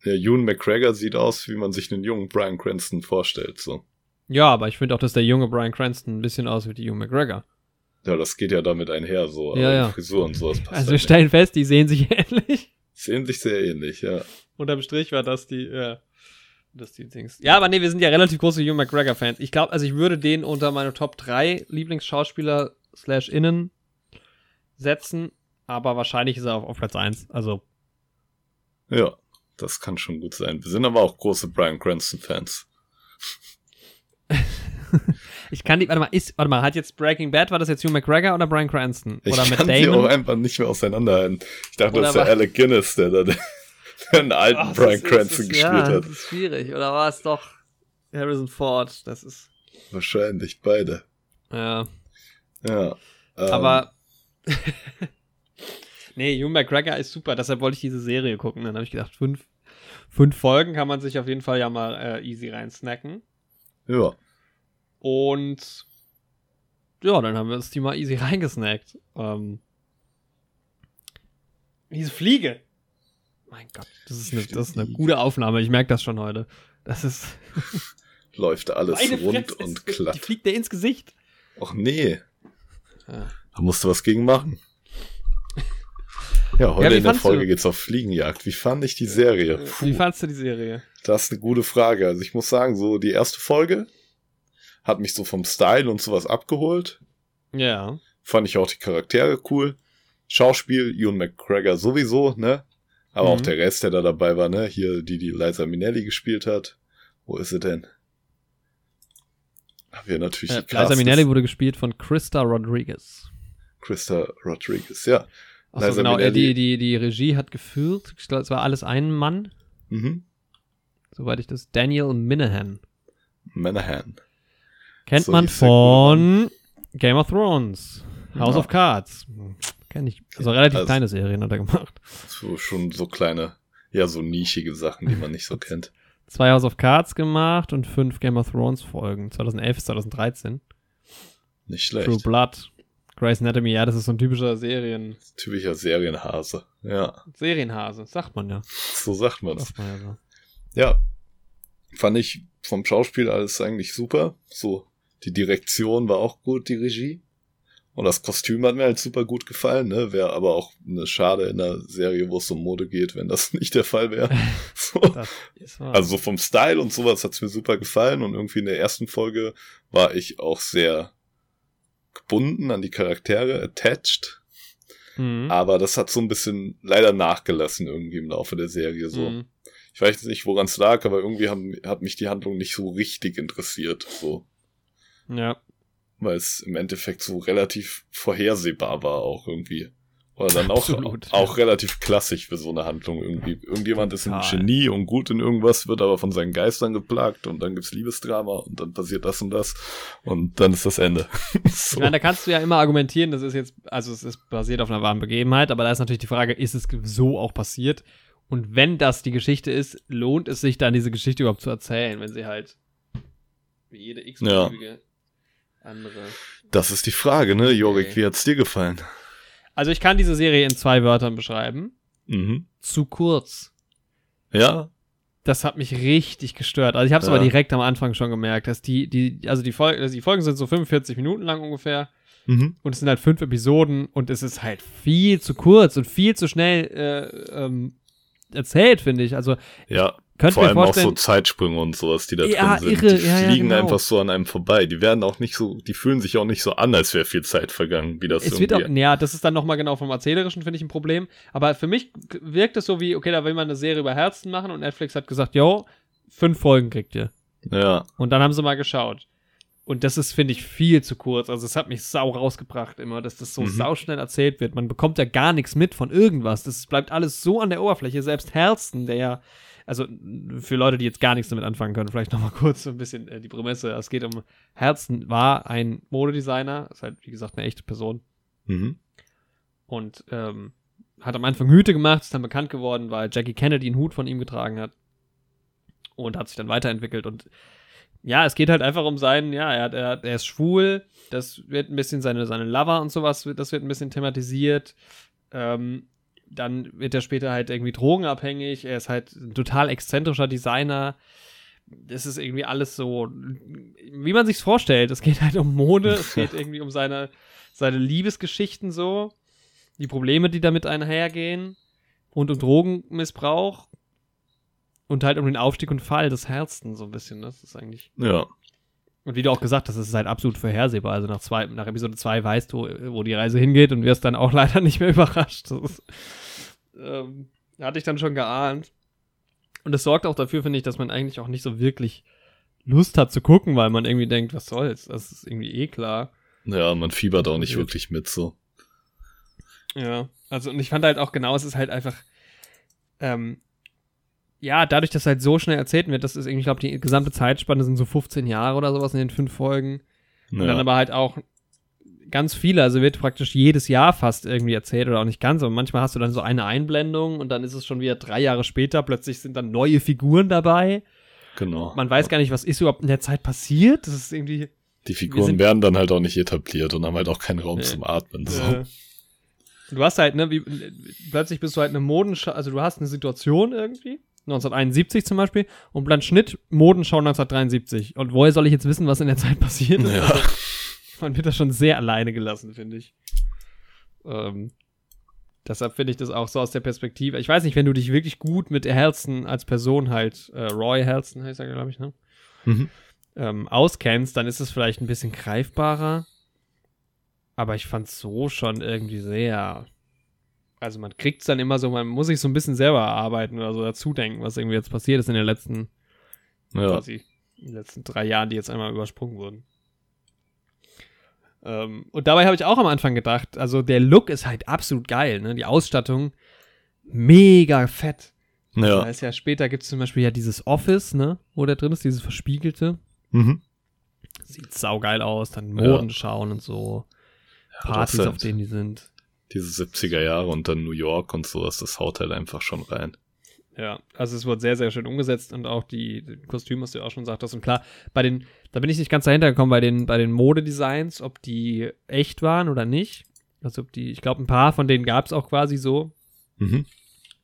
Ja, Ewan McGregor sieht aus, wie man sich einen jungen Brian Cranston vorstellt, so. Ja, aber ich finde auch, dass der junge Brian Cranston ein bisschen aus wie die Ewan McGregor. Ja, das geht ja damit einher, so. Ja, ja. Frisur und sowas passt Also wir stellen fest, die sehen sich ähnlich. Sehen sich sehr ähnlich, ja. Unterm Strich war das die, ja. Das die Dings. Ja, aber nee, wir sind ja relativ große Ewan McGregor-Fans. Ich glaube, also ich würde den unter meine Top 3 Lieblingsschauspieler slash innen setzen, aber wahrscheinlich ist er auf, auf Platz 1. Also. Ja. Das kann schon gut sein. Wir sind aber auch große Brian Cranston-Fans. ich kann die, warte mal, ist, warte mal, hat jetzt Breaking Bad, war das jetzt Hugh McGregor oder Brian Cranston? Oder ich mit kann Damon? die auch einfach nicht mehr auseinanderhalten. Ich dachte, oder das ist der Alec Guinness, der da den, den alten Ach, Brian ist, Cranston ist, gespielt ja, hat. Das ist schwierig. Oder war es doch Harrison Ford? Das ist. Wahrscheinlich beide. Ja. Ja. Ähm, aber. Nee, Hugh McGregor ist super, deshalb wollte ich diese Serie gucken. Dann habe ich gedacht, fünf, fünf Folgen kann man sich auf jeden Fall ja mal äh, easy rein snacken. Ja. Und ja, dann haben wir uns die mal easy reingesnackt. Ähm, diese Fliege. Mein Gott, das ist, eine, das ist eine gute Aufnahme. Ich merke das schon heute. Das ist. Läuft alles rund und glatt. Die fliegt dir ins Gesicht. Och nee. Ja. Da musst du was gegen machen. Ja, heute ja, in der Folge du? geht's auf Fliegenjagd. Wie fand ich die Serie? Puh. Wie fandst du die Serie? Das ist eine gute Frage. Also ich muss sagen, so die erste Folge hat mich so vom Style und sowas abgeholt. Ja. Fand ich auch die Charaktere cool. Schauspiel, Ewan McGregor sowieso, ne? Aber mhm. auch der Rest, der da dabei war, ne? Hier, die, die Liza Minnelli gespielt hat. Wo ist sie denn? Haben wir natürlich äh, Liza Minnelli wurde gespielt von Krista Rodriguez. Krista Rodriguez, ja. Achso, genau, äh, die, die, die Regie hat geführt. Ich glaube, es war alles ein Mann. Mhm. Soweit ich das. Daniel Minahan. Minahan. Kennt so man von Game of Thrones. House ja. of Cards. Kenn ich. Also relativ also, kleine Serien hat er gemacht. So, schon so kleine, ja, so nischige Sachen, die man nicht so kennt. Zwei House of Cards gemacht und fünf Game of Thrones Folgen. 2011 bis 2013. Nicht schlecht. True Blood. Grey's Anatomy, ja, das ist so ein typischer Serien. Typischer Serienhase, ja. Serienhase, sagt man ja. So sagt man es. Ja, so. ja, fand ich vom Schauspiel alles eigentlich super. So, die Direktion war auch gut, die Regie. Und das Kostüm hat mir halt super gut gefallen, ne? Wäre aber auch eine Schade in einer Serie, wo es um Mode geht, wenn das nicht der Fall wäre. So. Also vom Style und sowas hat's mir super gefallen und irgendwie in der ersten Folge war ich auch sehr gebunden an die Charaktere, attached. Mhm. Aber das hat so ein bisschen leider nachgelassen irgendwie im Laufe der Serie so. Mhm. Ich weiß nicht, woran es lag, aber irgendwie haben, hat mich die Handlung nicht so richtig interessiert. So. Ja. Weil es im Endeffekt so relativ vorhersehbar war auch irgendwie. Oder dann auch, Absolut, auch ja. relativ klassisch für so eine Handlung irgendwie. Irgendjemand ist ein. Genie und gut in irgendwas, wird aber von seinen Geistern geplagt und dann gibt's Liebesdrama und dann passiert das und das und dann ist das Ende. so. Ich meine, da kannst du ja immer argumentieren, das ist jetzt, also es ist basiert auf einer wahren Begebenheit, aber da ist natürlich die Frage, ist es so auch passiert? Und wenn das die Geschichte ist, lohnt es sich dann, diese Geschichte überhaupt zu erzählen, wenn sie halt wie jede x-beliebige andere. Das ist die Frage, ne, Jorik, Okay. wie hat's dir gefallen? Also ich kann diese Serie in zwei Wörtern beschreiben. Mhm. Zu kurz. Ja, Das hat mich richtig gestört. Also ich habe es Ja. aber direkt am Anfang schon gemerkt, dass die, die, also die, Fol also die Folgen sind so 45 Minuten lang ungefähr. mhm. Und es sind halt fünf Episoden und es ist halt viel zu kurz und viel zu schnell äh, ähm, erzählt, finde ich. Also ja. Könnt Vor allem auch so Zeitsprünge und sowas, die da Ja, drin sind. irre, die ja, ja, fliegen genau. einfach so an einem vorbei. Die werden auch nicht so, die fühlen sich auch nicht so an, als wäre viel Zeit vergangen, wie das es wird auch, irgendwie. ja, das ist dann nochmal genau vom Erzählerischen, finde ich, ein Problem. Aber für mich wirkt es so wie, okay, da will man eine Serie über Herzen machen und Netflix hat gesagt, yo, fünf Folgen kriegt ihr. ja, Und dann haben sie mal geschaut. Und das ist, finde ich, viel zu kurz. Also es hat mich sau rausgebracht immer, dass das so Mhm. sauschnell erzählt wird. Man bekommt ja gar nichts mit von irgendwas. Das bleibt alles so an der Oberfläche. Selbst Herzen, der ja, also für Leute, die jetzt gar nichts damit anfangen können, vielleicht nochmal kurz so ein bisschen äh, die Prämisse. Es geht um Herzen, war ein Modedesigner, ist halt, wie gesagt, eine echte Person. mhm. Und ähm, hat am Anfang Hüte gemacht, ist dann bekannt geworden, weil Jackie Kennedy einen Hut von ihm getragen hat. Und hat sich dann weiterentwickelt. Und ja, es geht halt einfach um seinen, ja, er, hat, er, hat- er ist schwul, das wird ein bisschen seine, seine Lover und sowas, wird- das wird ein bisschen thematisiert. Ähm, dann wird er später halt irgendwie drogenabhängig, er ist halt ein total exzentrischer Designer. Das ist irgendwie alles so, wie man sich's vorstellt. Es geht halt um Mode, es geht irgendwie um seine, seine Liebesgeschichten so, die Probleme, die damit einhergehen und um Drogenmissbrauch und halt um den Aufstieg und Fall des Herzen so ein bisschen. ne? Das ist eigentlich ja. Und wie du auch gesagt hast, es ist halt absolut vorhersehbar. Also nach, zwei, nach Episode 2 weißt du, wo die Reise hingeht und wirst dann auch leider nicht mehr überrascht. Das ähm, hatte ich dann schon geahnt. Und das sorgt auch dafür, finde ich, dass man eigentlich auch nicht so wirklich Lust hat zu gucken, weil man irgendwie denkt, was soll's? Das ist irgendwie eh klar. Ja, man fiebert auch nicht wirklich mit so. Ja, also und ich fand halt auch genau, es ist halt einfach, ähm, ja, dadurch, dass halt so schnell erzählt wird, das ist irgendwie, ich glaube, die gesamte Zeitspanne sind so 15 Jahre oder sowas in den fünf Folgen. Und dann Ja. aber halt auch ganz viele, also wird praktisch jedes Jahr fast irgendwie erzählt oder auch nicht ganz, aber manchmal hast du dann so eine Einblendung und dann ist es schon wieder drei Jahre später, plötzlich sind dann neue Figuren dabei. Genau. Man weiß gar nicht, was ist überhaupt in der Zeit passiert. Das ist irgendwie. Die Figuren werden dann halt auch nicht etabliert und haben halt auch keinen Raum Nee. zum Atmen. So. Äh, du hast halt, ne, wie, plötzlich bist du halt eine Modenschau, also du hast eine Situation irgendwie, 1971 zum Beispiel, und dann Schnitt Modenschau 1973. Und woher soll ich jetzt wissen, was in der Zeit passiert ist? Ja. Also, man wird da schon sehr alleine gelassen, finde ich. Ähm, deshalb finde ich das auch so aus der Perspektive. Ich weiß nicht, wenn du dich wirklich gut mit Halston als Person halt, äh, Roy Halston heißt er, glaube ich, ne? Mhm. ähm, auskennst, dann ist es vielleicht ein bisschen greifbarer. Aber ich fand so schon irgendwie sehr. Also man kriegt es dann immer so, man muss sich so ein bisschen selber erarbeiten oder so dazu denken, was irgendwie jetzt passiert ist in den letzten, Ja. quasi, in den letzten drei Jahren, die jetzt einmal übersprungen wurden. Ähm, und dabei habe ich auch am Anfang gedacht, also der Look ist halt absolut geil, ne? Die Ausstattung mega fett. Da Ja. ist ja später gibt es zum Beispiel ja dieses Office, ne, wo der drin ist, dieses verspiegelte. Mhm. Sieht saugeil aus, dann Ja. Modenschauen und so. Partys, auf denen die sind. Diese 70er Jahre und dann New York und sowas, das haut halt einfach schon rein. Ja, also es wurde sehr, sehr schön umgesetzt und auch die, die Kostüme, was du ja auch schon sagtest. Und klar, bei den, da bin ich nicht ganz dahinter gekommen, bei den, bei den Modedesigns, ob die echt waren oder nicht. Also ob die, ich glaube, ein paar von denen gab es auch quasi so. Mhm.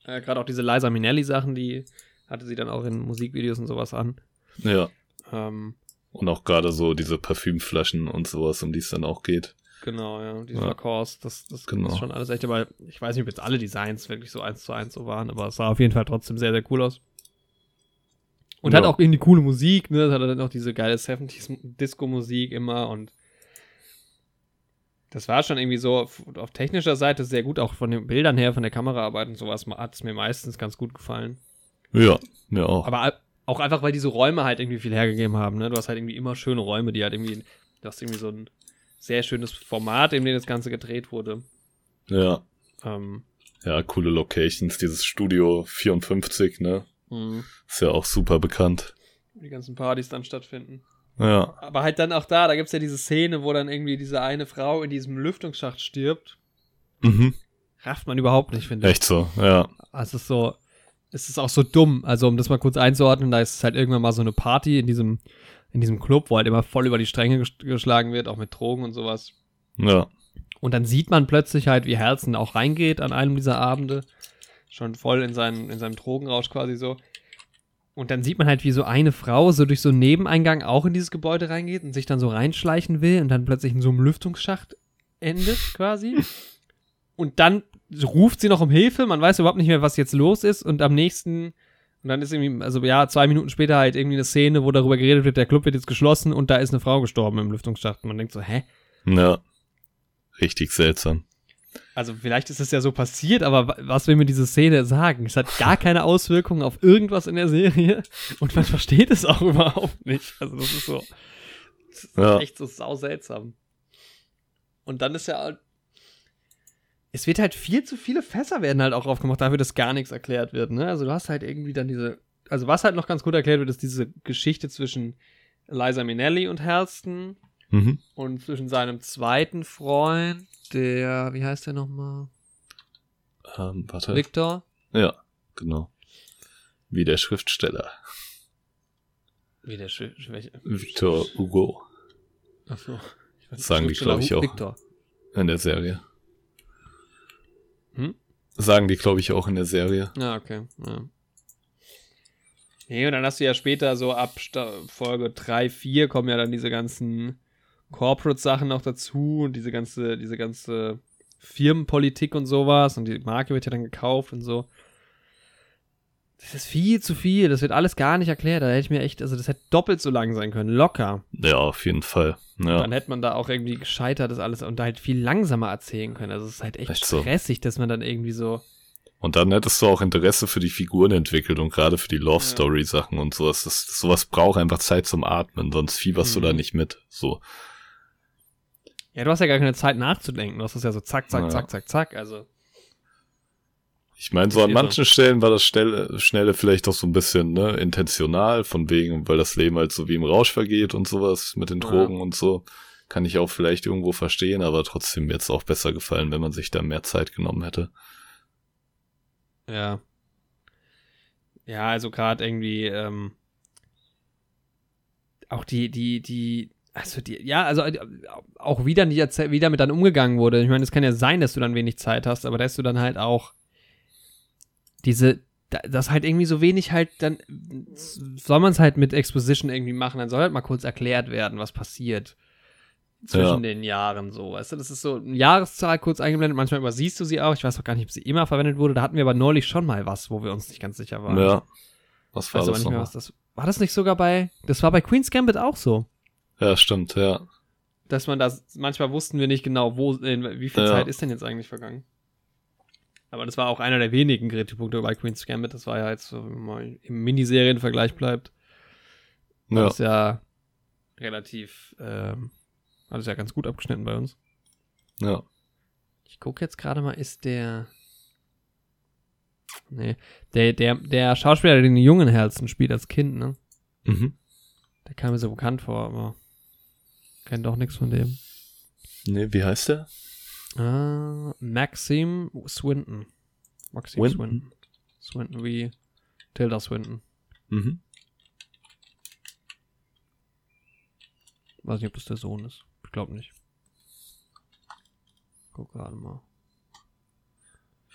Äh, Gerade auch diese Liza Minnelli-Sachen, die hatte sie dann auch in Musikvideos und sowas an. Ja. Ähm, Und auch gerade so diese Parfümflaschen und sowas, um die es dann auch geht. Genau, ja. Diese Ja. Lacoste, das, das Genau. ist schon alles echt, aber ich weiß nicht, ob jetzt alle Designs wirklich so eins zu eins so waren, aber es sah auf jeden Fall trotzdem sehr, sehr cool aus. Und Ja. hat auch irgendwie coole Musik, ne? Es hat dann auch diese geile 70s Disco-Musik immer und das war schon irgendwie so auf, auf technischer Seite sehr gut, auch von den Bildern her, von der Kameraarbeit und sowas hat es mir meistens ganz gut gefallen. Ja, mir auch. Aber auch einfach, weil diese Räume halt irgendwie viel hergegeben haben. Ne? Du hast halt irgendwie immer schöne Räume, die halt irgendwie, du hast irgendwie so ein sehr schönes Format, in dem das Ganze gedreht wurde. Ja. Ähm, Ja, coole Locations, dieses Studio 54, ne? mh, Ist ja auch super bekannt. die ganzen Partys dann stattfinden. Ja. Aber halt dann auch da, da gibt's ja diese Szene, wo dann irgendwie diese eine Frau in diesem Lüftungsschacht stirbt. Mhm. Rafft man überhaupt nicht, finde ich. Echt so, ja. Also es ist so, es ist auch so dumm. Also um das mal kurz einzuordnen, da ist es halt irgendwann mal so eine Party in diesem, in diesem Club, wo halt immer voll über die Stränge ges- geschlagen wird, auch mit Drogen und sowas. Ja. Und dann sieht man plötzlich halt, wie Herzen auch reingeht an einem dieser Abende. Schon voll in, seinen, in seinem Drogenrausch quasi so. Und dann sieht man halt, wie so eine Frau so durch so einen Nebeneingang auch in dieses Gebäude reingeht und sich dann so reinschleichen will und dann plötzlich in so einem Lüftungsschacht endet quasi. Und dann ruft sie noch um Hilfe, man weiß überhaupt nicht mehr, was jetzt los ist und am nächsten, und dann ist irgendwie, also ja, zwei Minuten später halt irgendwie eine Szene, wo darüber geredet wird, der Club wird jetzt geschlossen und da ist eine Frau gestorben im Lüftungsschacht. Und man denkt so, hä? Ja. Richtig seltsam. Also vielleicht ist es ja so passiert, aber wa- was will mir diese Szene sagen? Es hat gar keine Auswirkungen auf irgendwas in der Serie und man versteht es auch überhaupt nicht. Also das ist so, das ist Ja. echt so sau seltsam. Und dann ist ja es wird halt viel zu viele Fässer werden halt auch aufgemacht, dafür, dass gar nichts erklärt wird. Ne? Also du hast halt irgendwie dann diese, also was halt noch ganz gut erklärt wird, ist diese Geschichte zwischen Liza Minnelli und Halston Mhm. und zwischen seinem zweiten Freund, der, wie heißt der nochmal? Ähm, warte. Victor. Ja, genau. Wie der Schriftsteller. Wie der Sch welche? Victor Hugo Achso. Sagen die, glaub ich, auch. Victor. in der Serie. Sagen die, glaube ich, auch in der Serie. Ja, okay. Ja. Nee, und dann hast du ja später so ab Folge 3, 4 kommen ja dann diese ganzen Corporate-Sachen noch dazu und diese ganze, diese ganze Firmenpolitik und sowas und die Marke wird ja dann gekauft und so. Das ist viel zu viel, das wird alles gar nicht erklärt. Da hätte ich mir echt, also das hätte doppelt so lang sein können, locker. Ja, auf jeden Fall. Ja. Dann hätte man da auch irgendwie gescheitert, das alles und da halt viel langsamer erzählen können. Also es ist halt echt, Echt so. stressig, dass man dann irgendwie so. Und dann hättest du auch Interesse für die Figuren entwickelt und gerade für die Love Ja. Story Sachen und sowas. Das, das, sowas braucht einfach Zeit zum Atmen, sonst fieberst du Mhm. da nicht mit. So. Ja, du hast ja gar keine Zeit nachzudenken. Du hast das ja so zack, zack, Ja. zack, zack, zack. Also. Ich meine, so an manchen Stellen war das Schnelle, Schnelle vielleicht auch so ein bisschen ne, intentional, von wegen, weil das Leben halt so wie im Rausch vergeht und sowas mit den Ja. Drogen und so. Kann ich auch vielleicht irgendwo verstehen, aber trotzdem jetzt auch besser gefallen, wenn man sich da mehr Zeit genommen hätte. Ja. Ja, also gerade irgendwie, ähm, auch die, die, die, also die, ja, also äh, auch wie dann die Erzähl- wie damit dann umgegangen wurde. Ich meine, es kann ja sein, dass du dann wenig Zeit hast, aber dass du dann halt auch diese, da- das halt irgendwie so wenig halt dann, soll man es halt mit Exposition irgendwie machen, dann soll halt mal kurz erklärt werden, was passiert zwischen den Jahren so, weißt du, das ist so eine Jahreszahl kurz eingeblendet, manchmal übersiehst du sie auch, ich weiß auch gar nicht, ob sie immer verwendet wurde, da hatten wir aber neulich schon mal was, wo wir uns nicht ganz sicher waren. Ja. Was war weiß das nicht mehr, was das war. das nicht sogar bei, das war bei Queen's Gambit auch so, Ja, stimmt, ja. dass man das, manchmal wussten wir nicht genau, wo, in, wie viel Ja. Zeit ist denn jetzt eigentlich vergangen. Aber das war auch einer der wenigen Kritikpunkte bei Queen's Gambit, das war ja jetzt, so, wenn man im Miniserienvergleich bleibt, war Ja, das ja relativ, ähm, hat es ja ganz gut abgeschnitten bei uns. ja. Ich gucke jetzt gerade mal, ist der. Nee. Der, der, der Schauspieler, der den jungen Herzen spielt als Kind, ne? Mhm. Der kam mir so bekannt vor, aber kennt doch nichts von dem. Nee, wie heißt der? Ah, Maxim Swinton. Maxim Winton? Swinton. Swinton wie Tilda Swinton. Mhm. Weiß nicht, ob das der Sohn ist. Ich glaube nicht. Guck gerade mal.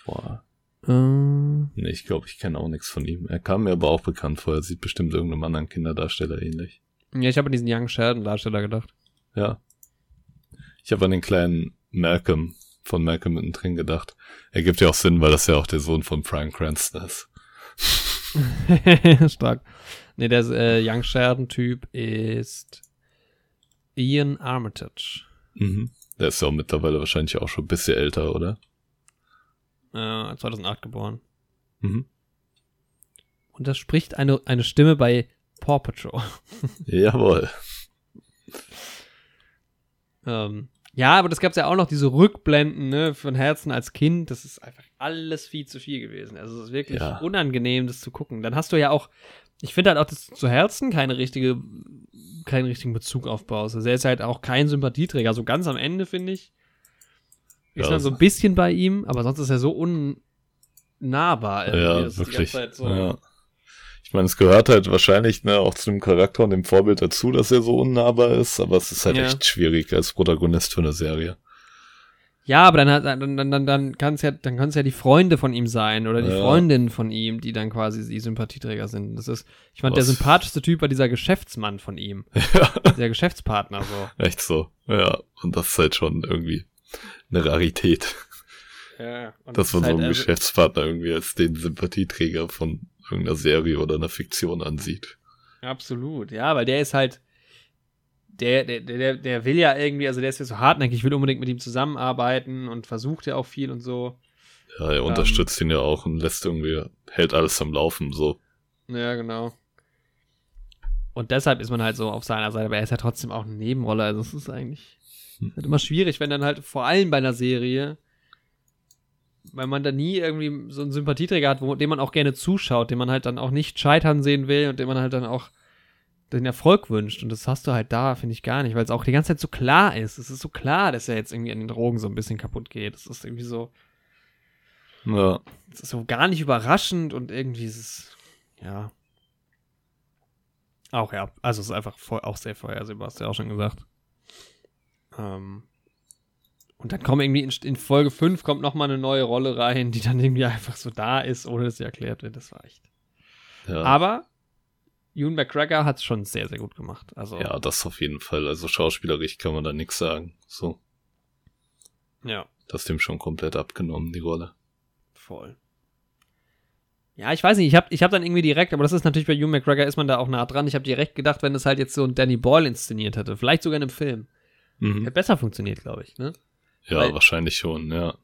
Boah. Ähm, Nee, ich glaube, ich kenne auch nichts von ihm. Er kam mir aber auch bekannt vor. Er sieht bestimmt irgendeinem anderen Kinderdarsteller ähnlich. ja, ich habe an diesen Young Sheldon-Darsteller gedacht. Ja. Ich habe an den kleinen Malcolm von Malcolm mittendrin gedacht. Er gibt ja auch Sinn, weil das ja auch der Sohn von Brian Cranston ist. Stark. Nee, der äh, Young Sheldon-Typ ist Ian Armitage. Mhm. Der ist ja auch mittlerweile wahrscheinlich auch schon ein bisschen älter, oder? Äh, 2008 geboren. Mhm. Und das spricht eine, eine Stimme bei Paw Patrol. Jawohl. ähm, ja, aber das gab es ja auch noch, diese Rückblenden ne, von Herzen als Kind. Das ist einfach alles viel zu viel gewesen. Also es ist wirklich Ja. unangenehm, das zu gucken. Dann hast du ja auch, ich finde halt auch, dass du zu Herzen keine richtige, keinen richtigen Bezug aufbaust. Also er ist halt auch kein Sympathieträger. So ganz am Ende, finde ich, ist Ja, man so ein bisschen bei ihm, aber sonst ist er so unnahbar. irgendwie. Ja, wirklich. so- Ja. Ich meine, es gehört halt wahrscheinlich ne, auch zu dem Charakter und dem Vorbild dazu, dass er so unnahbar ist, aber es ist halt Ja. echt schwierig als Protagonist für eine Serie. Ja, aber dann, hat- dann, dann, dann, dann kann es ja, dann kann's ja die Freunde von ihm sein oder die Ja. Freundinnen von ihm, die dann quasi die Sympathieträger sind. Das ist, ich fand, der Was? sympathischste Typ war dieser Geschäftsmann von ihm. Ja, Der Geschäftspartner so. echt so. Ja, und das ist halt schon irgendwie eine Rarität, Ja, und dass man ist so einen halt, also, Geschäftspartner irgendwie als den Sympathieträger von irgendeiner Serie oder einer Fiktion ansieht. Absolut, ja, weil der ist halt, der, der, der, der will ja irgendwie, also der ist ja so hartnäckig, will unbedingt mit ihm zusammenarbeiten und versucht ja auch viel und so. Ja, er unterstützt ihn ja auch und lässt irgendwie, hält alles am Laufen, so. Ja, genau. Und deshalb ist man halt so auf seiner Seite, aber er ist ja trotzdem auch eine Nebenrolle. Also es ist eigentlich Hm. halt immer schwierig, wenn dann halt vor allem bei einer Serie, weil man da nie irgendwie so einen Sympathieträger hat, wo, dem man auch gerne zuschaut, den man halt dann auch nicht scheitern sehen will und dem man halt dann auch den Erfolg wünscht. Und das hast du halt da, finde ich gar nicht, weil es auch die ganze Zeit so klar ist. Es ist so klar, dass er jetzt irgendwie an den Drogen so ein bisschen kaputt geht. Es ist irgendwie so, Ja, es ist so gar nicht überraschend und irgendwie ist es, ja. Auch ja, also es ist einfach voll, auch sehr vorhersehbar, hast du ja auch schon gesagt. Ähm, und dann kommt irgendwie in, in Folge 5 kommt nochmal eine neue Rolle rein, die dann irgendwie einfach so da ist, ohne dass sie erklärt wird. Das war echt. ja. Aber Ewan McGregor hat es schon sehr, sehr gut gemacht. Also, ja, das auf jeden Fall. Also schauspielerisch kann man da nichts sagen. So, ja. das ist dem schon komplett abgenommen, die Rolle. Voll. Ja, ich weiß nicht, ich habe ich hab dann irgendwie direkt, aber das ist natürlich bei Hugh McGregor ist man da auch nah dran. Ich habe direkt gedacht, wenn es halt jetzt so ein Danny Boyle inszeniert hätte, vielleicht sogar in einem Film, Mhm. hätte besser funktioniert, glaube ich. Ne? Ja, Weil- wahrscheinlich schon, ja.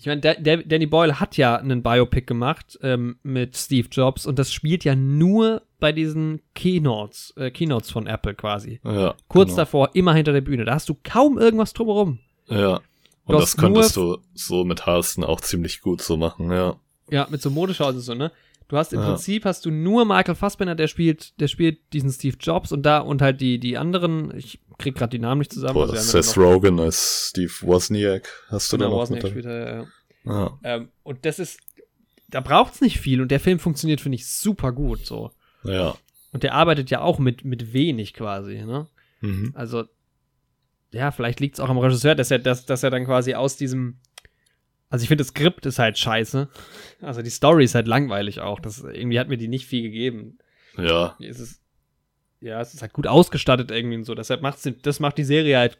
Ich meine, Danny Boyle hat ja einen Biopic gemacht ähm, mit Steve Jobs und das spielt ja nur bei diesen Keynotes, äh, Keynotes von Apple quasi. Ja. Kurz genau. davor, immer hinter der Bühne. Da hast du kaum irgendwas drumherum. Ja. Und das könntest du so mit Hasten auch ziemlich gut so machen, ja. Ja, mit so Modeschau und so, ne? Du hast im Ja. Prinzip hast du nur Michael Fassbender, der spielt, der spielt diesen Steve Jobs und da und halt die die anderen, ich krieg gerade die Namen nicht zusammen. Boah, also Seth Rogen als Steve Wozniak hast du da genau, noch Wozniak mit spielt er, ja. Ja. ähm, und das ist, da braucht's nicht viel und der Film funktioniert finde ich super gut so. ja. Und der arbeitet ja auch mit mit wenig quasi, ne? Mhm. Also ja, vielleicht liegt's auch am Regisseur, dass er dass, dass er dann quasi aus diesem also ich finde das Skript ist halt scheiße. Also die Story ist halt langweilig auch. Das irgendwie hat mir die nicht viel gegeben. Ja. es ist, ja, es ist halt gut ausgestattet irgendwie und so. Deshalb macht's, den- das macht die Serie halt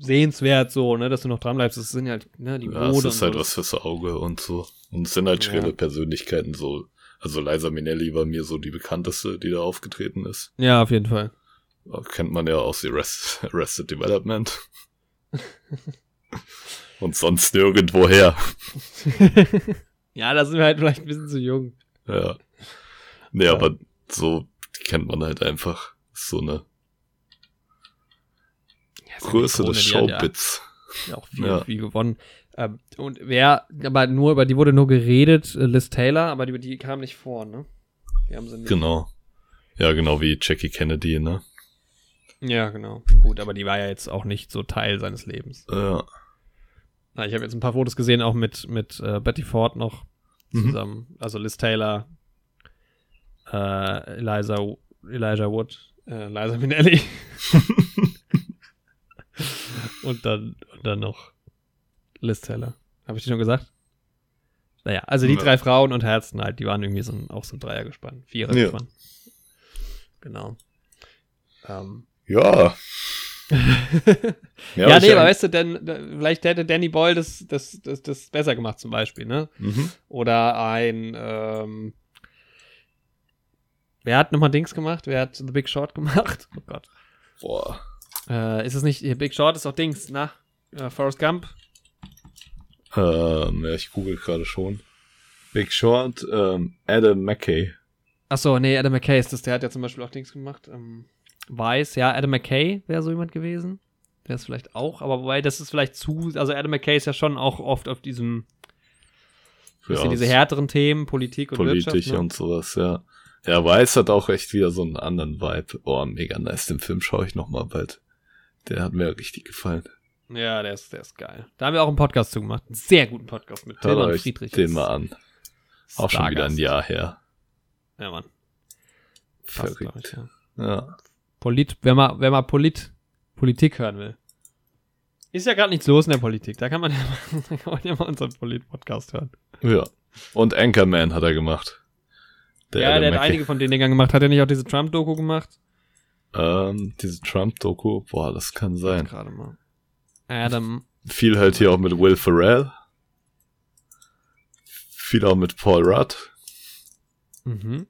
sehenswert so, ne, dass du noch dran bleibst. Das sind ja halt, ne, die ja, Mode es ist halt so. was fürs Auge und so. Und es sind halt Ja. schwere Persönlichkeiten so. Also Liza Minnelli war mir so die bekannteste, die da aufgetreten ist. Ja, auf jeden Fall. Kennt man ja aus Arrest, Arrested Development. und sonst nirgendwoher. ja, da sind wir halt vielleicht ein bisschen zu jung. Ja. Nee, Ja. aber so kennt man halt einfach. So eine Ja, Größe des Showbits. Ja, auch viel, Ja. viel gewonnen. Ähm, und wer, aber nur über die wurde nur geredet, äh, Liz Taylor, aber die, die kam nicht vor, ne? Die haben sie nicht. Genau. Ja, genau wie Jackie Kennedy, ne? Ja, genau. Gut, aber die war ja jetzt auch nicht so Teil seines Lebens. Ja. Na, ich habe jetzt ein paar Fotos gesehen, auch mit, mit äh, Betty Ford noch Mhm. zusammen. Also Liz Taylor, äh, Eliza, Elijah Wood, äh, Liza Minnelli. und dann und dann noch Liz Taylor. Habe ich die schon gesagt? Naja, also die Ja. drei Frauen und Herzen halt, die waren irgendwie so ein, auch so ein Dreiergespann. Vierer Ja. Genau. Ähm. Ja. Ja, ich nee, aber weißt du, denn, vielleicht hätte Danny Boyle das, das, das, das besser gemacht zum Beispiel, ne? Mhm. Oder ein, ähm, wer hat nochmal Dings gemacht? Wer hat The Big Short gemacht? Oh Gott. Boah. Äh, ist es nicht, Big Short ist doch Dings, na? Äh, Forrest Gump? Ähm, ja, ich google gerade schon. Big Short, ähm, Adam McKay. Achso, nee, Adam McKay ist das. Der hat ja zum Beispiel auch Dings gemacht. Ähm, Weiß, ja, Adam McKay wäre so jemand gewesen. Der ist vielleicht auch, aber wobei, das ist vielleicht zu. Also, Adam McKay ist ja schon auch oft auf diesem. Ja, diese es- härteren Themen, Politik und Politisch Wirtschaft. Ne? und sowas, ja. Ja, Weiß hat auch echt wieder so einen anderen Vibe. Oh, mega nice. Den Film schaue ich noch mal bald. Der hat mir richtig gefallen. Ja, der ist, der ist geil. Da haben wir auch einen Podcast zu gemacht. Einen sehr guten Podcast mit Hört Tilman euch Friedrich. den mal an. Auch schon wieder ein. Jahr her. Ja, Mann. Fast, ich, Verrückt. ja. Ja. Polit, wenn man, wenn man Polit, Politik hören will. Ist ja gerade nichts los in der Politik. Da kann man ja, mal- da kann man ja mal unseren Polit-Podcast hören. Ja. Und Anchorman hat er gemacht. Ja, Adam der hat McKay. einige von den Dingern gemacht. Hat er nicht auch diese Trump-Doku gemacht? Ähm, diese Trump-Doku, boah, das kann sein. Gerade mal. Adam. Viel halt hier auch mit Will Ferrell. Viel auch mit Paul Rudd. Mhm.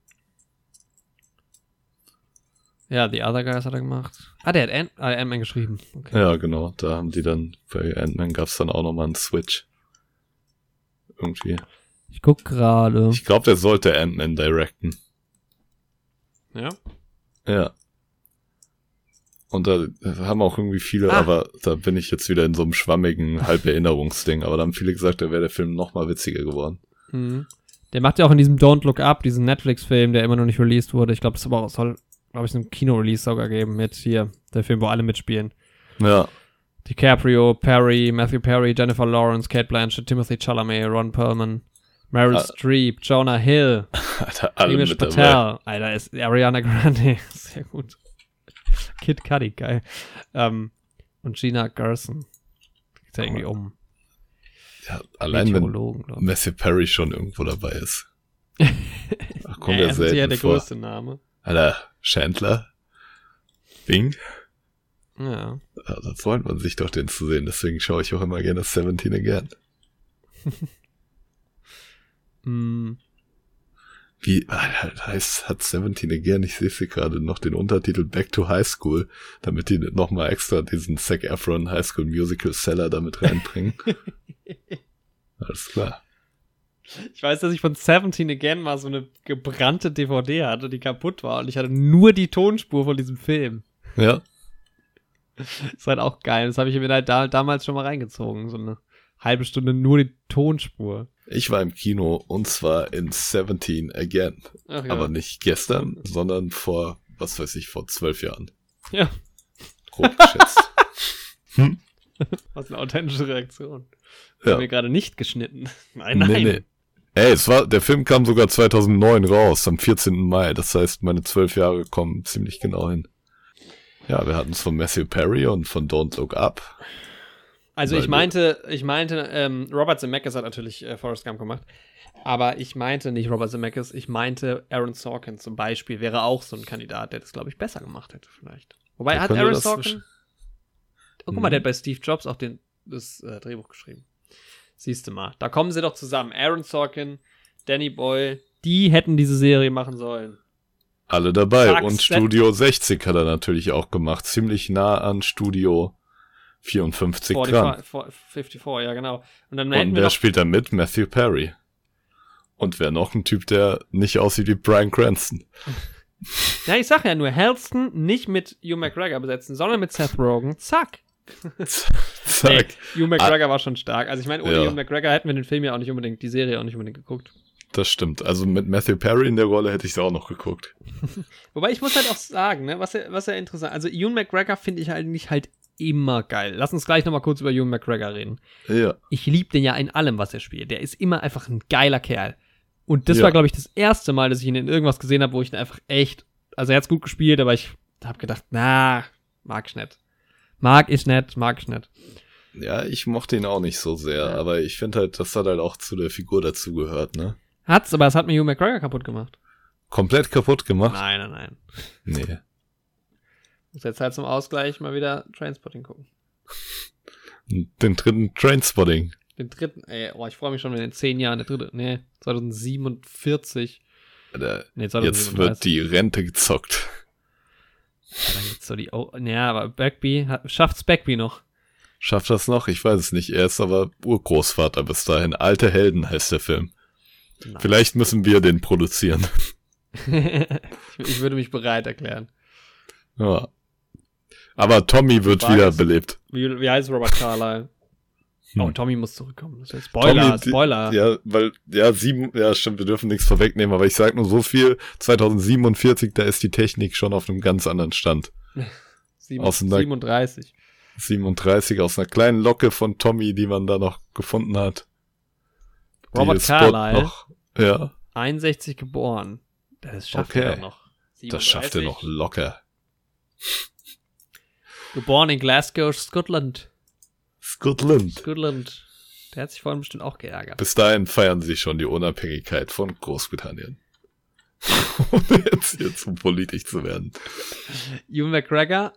Ja, The Other Guys hat er gemacht. Ah, der hat Ant- ah, Ant-Man geschrieben. Okay. Ja, genau. Da haben die dann, bei Ant-Man gab's dann auch nochmal einen Switch. Irgendwie. Ich guck gerade. Ich glaube, der sollte Ant-Man directen. Ja. Ja. Und da haben auch irgendwie viele, Ah. aber da bin ich jetzt wieder in so einem schwammigen Halberinnerungsding. Aber da haben viele gesagt, da wäre der Film noch mal witziger geworden. Mhm. Der macht ja auch in diesem Don't Look Up, diesen Netflix-Film, der immer noch nicht released wurde. Ich glaube, es aber auch, soll, glaube ich, einen Kino-Release sogar geben mit hier, der Film, wo alle mitspielen. Ja. DiCaprio, Perry, Matthew Perry, Jennifer Lawrence, Kate Blanchett, Timothy Chalamet, Ron Perlman, Meryl Ah. Streep, Jonah Hill, Alter, alle Hamish mit dabei. Patel, Alter, ist Ariana Grande, sehr gut. Kid Cudi, geil. Ähm, und Gina Gerson. Geht ja irgendwie um. Ja, allein wenn. Matthew Perry schon irgendwo dabei ist. Ach, kommt Ja, er das ist ja selten der vor. größte Name. Alter, Chandler? Bing? Ja. Ja, da freut man sich doch, den zu sehen. Deswegen schaue ich auch immer gerne 17 again. Mm, Wie heißt, hat 17 again, ich sehe sie gerade noch den Untertitel Back to High School, damit die nochmal extra diesen Zac Efron High School Musical Seller damit reinbringen. Alles klar. Ich weiß, dass ich von 17 Again mal so eine gebrannte DVD hatte, die kaputt war und ich hatte nur die Tonspur von diesem Film. Ja, Ist halt auch geil. Das habe ich mir halt da, damals schon mal reingezogen. So eine halbe Stunde nur die Tonspur. Ich war im Kino und zwar in 17 again. Ach ja. Aber nicht gestern, sondern vor, was weiß ich, vor zwölf Jahren. Ja. Grob geschätzt. Was eine authentische Reaktion. Ja. Haben wir gerade nicht geschnitten. Nein, nein. Nee, nee. Ey, es war, der Film kam sogar 2009 raus, am 14. Mai. Das heißt, meine zwölf Jahre kommen ziemlich genau hin. Ja, wir hatten es von Matthew Perry und von Don't Look Up. Also Weil ich meinte, ich meinte, ähm, Robert Zemeckis hat natürlich äh, Forrest Gump gemacht. Aber ich meinte nicht Robert Zemeckis, ich meinte Aaron Sorkin zum Beispiel wäre auch so ein Kandidat, der das, glaube ich, besser gemacht hätte vielleicht. Wobei Der hat Aaron Sorkin... Oh, guck mal, Mhm. der hat bei Steve Jobs auch den, das äh, Drehbuch geschrieben. Siehst du mal. Da kommen sie doch zusammen. Aaron Sorkin, Danny Boyle, die hätten diese Serie machen sollen. Alle dabei. Zack, und Studio 60 hat er natürlich auch gemacht. Ziemlich nah an Studio 54 dran. 45, 54, ja genau. Und dann Und wer spielt da mit? Matthew Perry. Und wer noch ein Typ, der nicht aussieht wie Brian Cranston. Ja, ich sag ja nur, Helston nicht mit Hugh McGregor besetzen, sondern mit Seth Rogen. Zack. Zack. Nee, Hugh McGregor war schon stark. Also ich meine, ohne Ja. Hugh McGregor hätten wir den Film ja auch nicht unbedingt, die Serie auch nicht unbedingt geguckt. Das stimmt. Also mit Matthew Perry in der Rolle hätte ich es auch noch geguckt. Wobei ich muss halt auch sagen, ne, was ja, was ja interessant, also Hugh McGregor finde ich halt nicht halt immer geil. Lass uns gleich nochmal kurz über Hugh McGregor reden. Ja. Ich liebe den ja in allem, was er spielt. Der ist immer einfach ein geiler Kerl. Und das Ja. war, glaube ich, das erste Mal, dass ich ihn in irgendwas gesehen habe, wo ich ihn einfach echt, also er hat's gut gespielt, aber ich habe gedacht, na, mag ich nicht. Mag ich nicht, mag ich nicht. Ja, ich mochte ihn auch nicht so sehr, Ja. aber ich finde halt, das hat halt auch zu der Figur dazugehört, ne? Hat's, aber es hat mir Hugh McGregor kaputt gemacht. Komplett kaputt gemacht? Nein, nein, nein. Nee. Muss jetzt halt zum Ausgleich mal wieder Trainspotting gucken. Den dritten Trainspotting. Den dritten, ey, oh, ich freue mich schon, wenn in zehn Jahren der dritte, nee, 2047. Alter, Nee, Jetzt 2037. wird die Rente gezockt. Ja, dann gibt's so die, oh, ja, aber Bagby, hat, schafft's Bagby noch? Schafft das noch? Ich weiß es nicht. Er ist aber Urgroßvater bis dahin. Alte Helden heißt der Film. Nein. Vielleicht müssen wir den produzieren. ich würde mich bereit erklären. Ja. Aber Tommy wird Frage wieder ist- belebt. Wie, wie heißt Robert Carlyle? Oh, Hm. Tommy muss zurückkommen. Das ist Spoiler, Tommy, die- Spoiler. Ja, weil, ja, sieben, ja, stimmt, wir dürfen nichts vorwegnehmen, aber ich sag nur so viel, 2047, da ist die Technik schon auf einem ganz anderen Stand. Sieben- aus dem- 37. 37 aus einer kleinen Locke von Tommy, die man da noch gefunden hat. Robert Carlyle, Noch, ja, 61 geboren. Das schafft Okay. er doch noch. das schafft er 37. noch locker. Geboren in Glasgow, Scotland. Scotland. Scotland. Der hat sich vorhin bestimmt auch geärgert. Bis dahin feiern sie schon die Unabhängigkeit von Großbritannien. um jetzt hier zu politisch zu werden. Ewan McGregor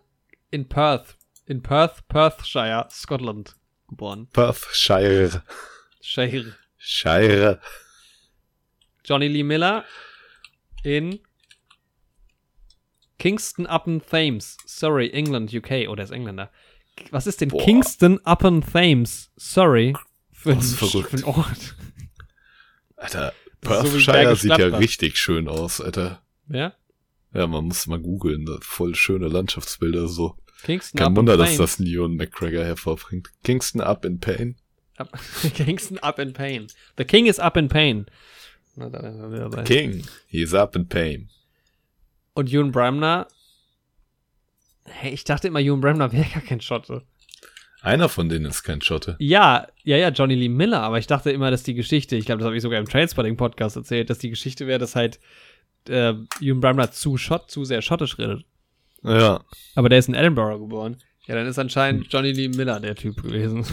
in Perth. In Perth, Perthshire, Scotland geboren. Perthshire. Shire. Shire. Johnny Lee Miller in Kingston upon Thames, Surrey, England, UK. Oh, der ist Engländer. Was ist denn Boah. Kingston upon Thames, Surrey? Für, Das ist ein- verrückt. für ein Ort. Alter, so Perthshire Bergisch sieht ja richtig schön aus, Alter. Ja? Ja, man muss mal googeln, da voll schöne Landschaftsbilder so. Kingston Kein Wunder, dass das ein Ewan McGregor hervorbringt. Kingston up in pain. Up, Kingston up in pain. The King is up in pain. Bei. King, he's up in pain. Und Ewan Bremner. Hey, ich dachte immer, Ewan Bremner wäre gar kein Schotte. Einer von denen ist kein Schotte. Ja, ja, ja, Johnny Lee Miller, aber ich dachte immer, dass die Geschichte, ich glaube, das habe ich sogar im Trainspotting-Podcast erzählt, dass die Geschichte wäre, dass halt äh, Ewan Bremner zu Schott, zu sehr schottisch redet. Ja, Aber der ist in Edinburgh geboren. Ja, dann ist anscheinend Johnny Lee Miller der Typ gewesen.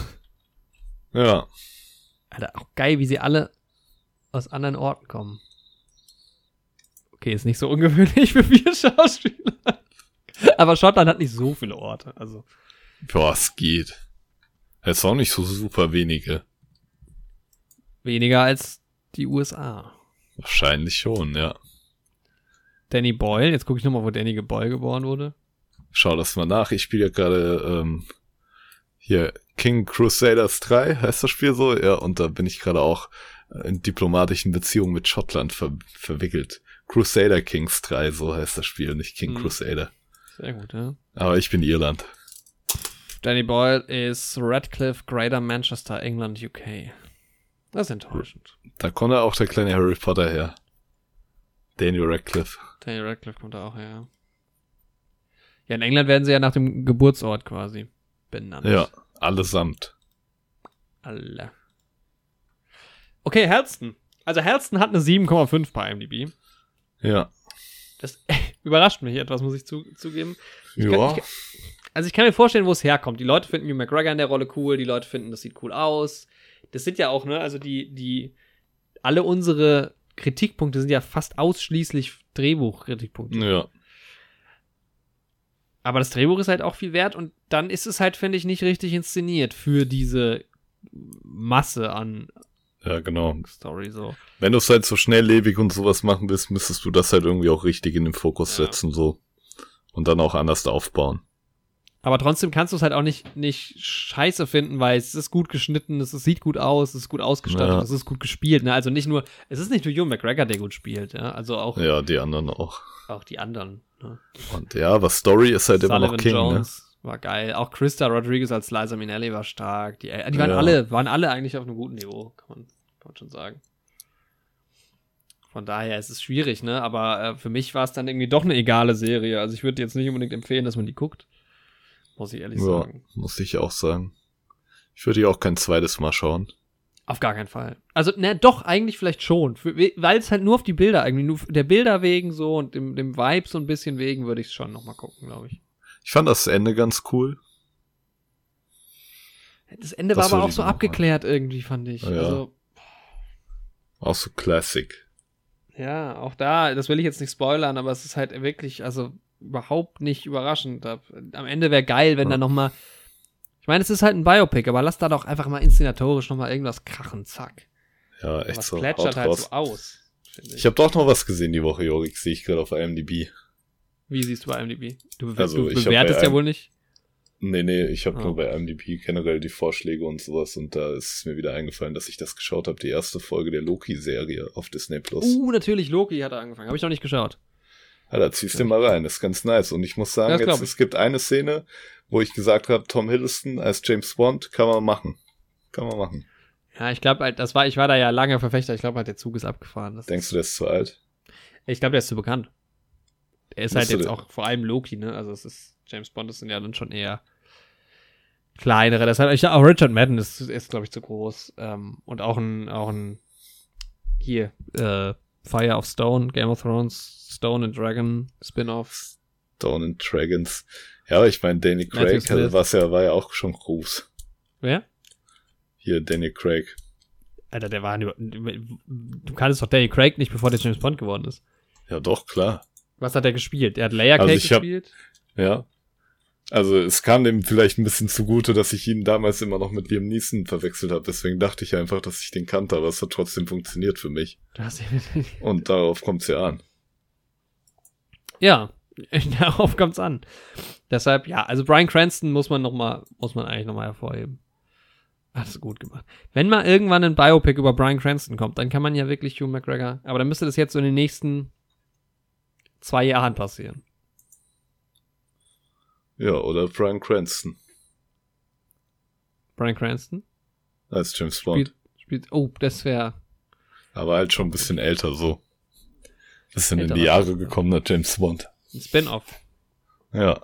ja. Alter, auch geil, wie sie alle aus anderen Orten kommen. Okay, ist nicht so ungewöhnlich für vier Schauspieler. Aber Schottland hat nicht so viele Orte. Also, Boah, es geht. Jetzt auch nicht so super wenige. weniger als die USA. Wahrscheinlich schon, ja. Danny Boyle, jetzt gucke ich nochmal, wo Danny Boyle geboren wurde. Schau das mal nach. Ich spiele ja gerade ähm, hier King Crusaders 3, heißt das Spiel so? Ja, und da bin ich gerade auch in diplomatischen Beziehungen mit Schottland ver verwickelt. Crusader Kings 3, so heißt das Spiel, nicht King Mhm. Crusader. Sehr gut, ja. Aber ich bin Irland. Danny Boyle ist Radcliffe, Greater Manchester, England, UK. Das ist enttäuschend. Da kommt ja auch der kleine Harry Potter her. Daniel Radcliffe. Danny Radcliffe kommt da auch her. Ja, in England werden sie ja nach dem Geburtsort quasi benannt. Ja, allesamt. Alle. Okay, Halston. Also Halston hat eine 7,5 bei IMDb. Ja. Das überrascht mich etwas, muss ich zu, zugeben. Ich kann- Ja. ich, also ich kann mir vorstellen, wo es herkommt. Die Leute finden Hugh McGregor in der Rolle cool, die Leute finden, das sieht cool aus. Das sind ja auch, ne, also die, die, alle unsere Kritikpunkte sind ja fast ausschließlich Drehbuchkritikpunkte. Ja. Aber das Drehbuch ist halt auch viel wert und dann ist es halt, finde ich, nicht richtig inszeniert für diese Masse an Ja, genau. Story so. Wenn du es halt so schnelllebig und sowas machen willst, müsstest du das halt irgendwie auch richtig in den Fokus Ja. setzen, so. Und dann auch anders aufbauen. Aber trotzdem kannst du es halt auch nicht, nicht scheiße finden, weil es ist gut geschnitten, es ist, sieht gut aus, es ist gut ausgestattet, Ja. es ist gut gespielt. Ne? Also nicht nur, es ist nicht nur Ewan McGregor, der gut spielt, ja. Also auch, Ja, die anderen auch. auch die anderen. Ne? Und ja, was Story ist halt immer noch Sullivan King, Jones war geil. Auch Christa Rodriguez als Liza Minnelli war stark. Die, die waren Ja. alle, waren alle eigentlich auf einem guten Niveau, kann man, kann man schon sagen. Von daher ist es schwierig, ne? Aber äh, für mich war es dann irgendwie doch eine egale Serie. Also ich würde jetzt nicht unbedingt empfehlen, dass man die guckt. Muss ich ehrlich? Ja, sagen. muss ich auch sagen. Ich würde die auch kein zweites Mal schauen. Auf gar keinen Fall. Also, ne, doch, eigentlich vielleicht schon. Weil es halt nur auf die Bilder, irgendwie nur der Bilder wegen so und dem, dem Vibe so ein bisschen wegen, würde ich es schon nochmal gucken, glaube ich. Ich fand das Ende ganz cool. Das Ende Das war aber auch ich so noch mal. abgeklärt irgendwie, fand ich. Ja. Also, Auch so Classic. ja, auch da, das will ich jetzt nicht spoilern, aber es ist halt wirklich, also überhaupt nicht überraschend. Am Ende wäre geil, wenn Ja. da nochmal. Ich meine, es ist halt ein Biopic, aber lass da doch einfach mal inszenatorisch nochmal irgendwas krachen, zack. Ja, echt was so. plätschert halt raus. so aus. finde Ich habe doch noch was gesehen die Woche, Jorik, sehe ich gerade auf IMDb. Wie siehst du bei IMDb? Du, Also, du bewertest ja wohl nicht. Nee, nee, ich habe Ah. nur bei IMDb generell die Vorschläge und sowas und da ist es mir wieder eingefallen, dass ich das geschaut habe, die erste Folge der Loki-Serie auf Disney Plus. Uh, natürlich, Loki hat er angefangen. Habe ich noch nicht geschaut. Ja, da ziehst du mal rein, das ist ganz nice. Und ich muss sagen, glaub jetzt, es gibt eine Szene, wo ich gesagt habe, Tom Hiddleston als James Bond kann man machen. Kann man machen. Ja, ich glaube, halt, das war, ich war da ja lange Verfechter. Ich glaube, halt, der Zug ist abgefahren. Das Denkst du, der ist zu alt? Ich glaube, der ist zu bekannt. Er ist halt jetzt auch vor allem Loki, ne? Also es ist, James Bond ist ja dann schon eher kleinere. Deshalb, ich auch Richard Madden ist, ist glaube ich, zu groß. Ähm, und auch ein, auch ein hier, äh, Fire of Stone, Game of Thrones, Stone and Dragon, Spin-off. Dawn and Dragons. Ja, aber ich meine, Danny Craig was ja, war ja auch schon groß. Wer? Hier, Danny Craig. Alter, der war du kannst doch Danny Craig nicht, bevor der James Bond geworden ist. Ja, doch, klar. Was hat er gespielt? Er hat Layer Also Cake hab- gespielt. Ja. Also es kam dem vielleicht ein bisschen zugute, dass ich ihn damals immer noch mit Liam Neeson verwechselt habe. Deswegen dachte ich einfach, dass ich den kannte, aber es hat trotzdem funktioniert für mich. Und darauf kommt's ja an. Ja, darauf kommt's an. Deshalb, ja, also Brian Cranston muss man noch mal, muss man eigentlich nochmal hervorheben. Hat es gut gemacht. Wenn mal irgendwann ein Biopic über Brian Cranston kommt, dann kann man ja wirklich Hugh McGregor, aber dann müsste das jetzt so in den nächsten zwei Jahren passieren. Ja, oder Brian Cranston Brian Cranston als James Bond. spielt, spielt oh, das wäre, Aber halt schon ein bisschen älter so. Bisschen in Älterer die Jahre gekommener James Bond. ein Spin-off. Ja.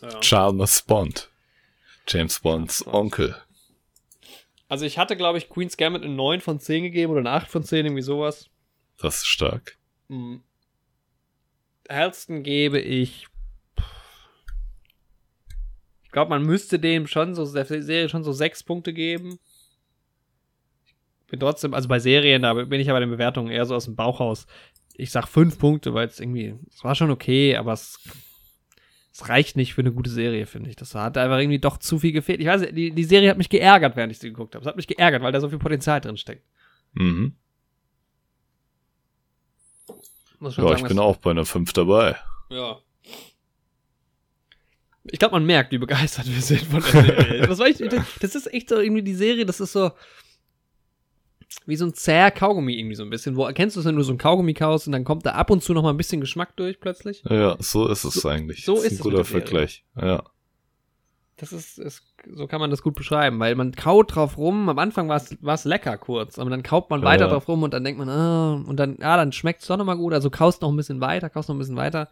Ja. Chalmers Bond. James Bonds Onkel. Also ich hatte, glaube ich, Queen's Gambit eine 9 von 10 gegeben oder eine 8 von 10, irgendwie sowas. Das ist stark. Hm. Halston gebe ich. Ich glaube, man müsste dem schon so der Serie schon so sechs Punkte geben. Ich bin trotzdem, also bei Serien, da bin ich aber bei den Bewertungen eher so aus dem Bauchhaus. Ich sag fünf Punkte, weil es irgendwie, es war schon okay, aber es, es reicht nicht für eine gute Serie, finde ich. Das hat einfach irgendwie doch zu viel gefehlt. Ich weiß, die, die Serie hat mich geärgert, während ich sie geguckt habe. Es hat mich geärgert, weil da so viel Potenzial drin steckt. Mhm. Muss schon Ja, sagen, ich bin auch bei einer 5 dabei. Ja. Ich glaube, man merkt, wie begeistert wir sind von der Serie. das, echt, das ist echt so irgendwie die Serie, das ist so wie so ein zäher Kaugummi irgendwie so ein bisschen. Wo kennst du es, wenn du so ein Kaugummi kaust und dann kommt da ab und zu noch mal ein bisschen Geschmack durch plötzlich? Ja, so ist es So- eigentlich. so Das ist ein es guter. Vergleich. Ja. Das ist, ist, so kann man das gut beschreiben, weil man kaut drauf rum. Am Anfang war es lecker kurz, aber dann kaut man Ja, weiter ja. drauf rum und dann denkt man, ah, und dann, ja, dann schmeckt es doch nochmal gut. Also kaust noch ein bisschen weiter, kaust noch ein bisschen weiter.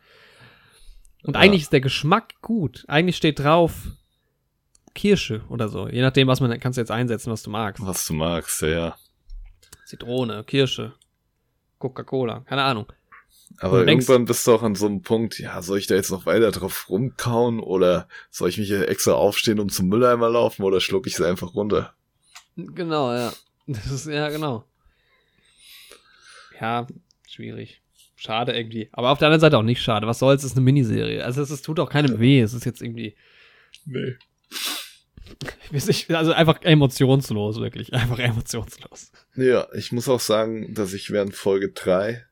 Und Ja. eigentlich ist der Geschmack gut. Eigentlich steht drauf Kirsche oder so. Je nachdem, was man, kannst du jetzt einsetzen, was du magst. Was du magst, ja, ja. Zitrone, Kirsche, Coca-Cola, keine Ahnung. Aber irgendwann bist du auch an so einem Punkt, ja, soll ich da jetzt noch weiter drauf rumkauen oder soll ich mich hier extra aufstehen und zum Mülleimer laufen oder schluck ich sie einfach runter? Genau, ja. Das ist, ja, genau. Ja, schwierig. Schade irgendwie. Aber auf der anderen Seite auch nicht schade. Was soll's, es ist eine Miniserie. Also es, es tut auch keinem weh. Es ist jetzt irgendwie, Nee. also einfach emotionslos, wirklich. Einfach emotionslos. Ja, ich muss auch sagen, dass ich während Folge 3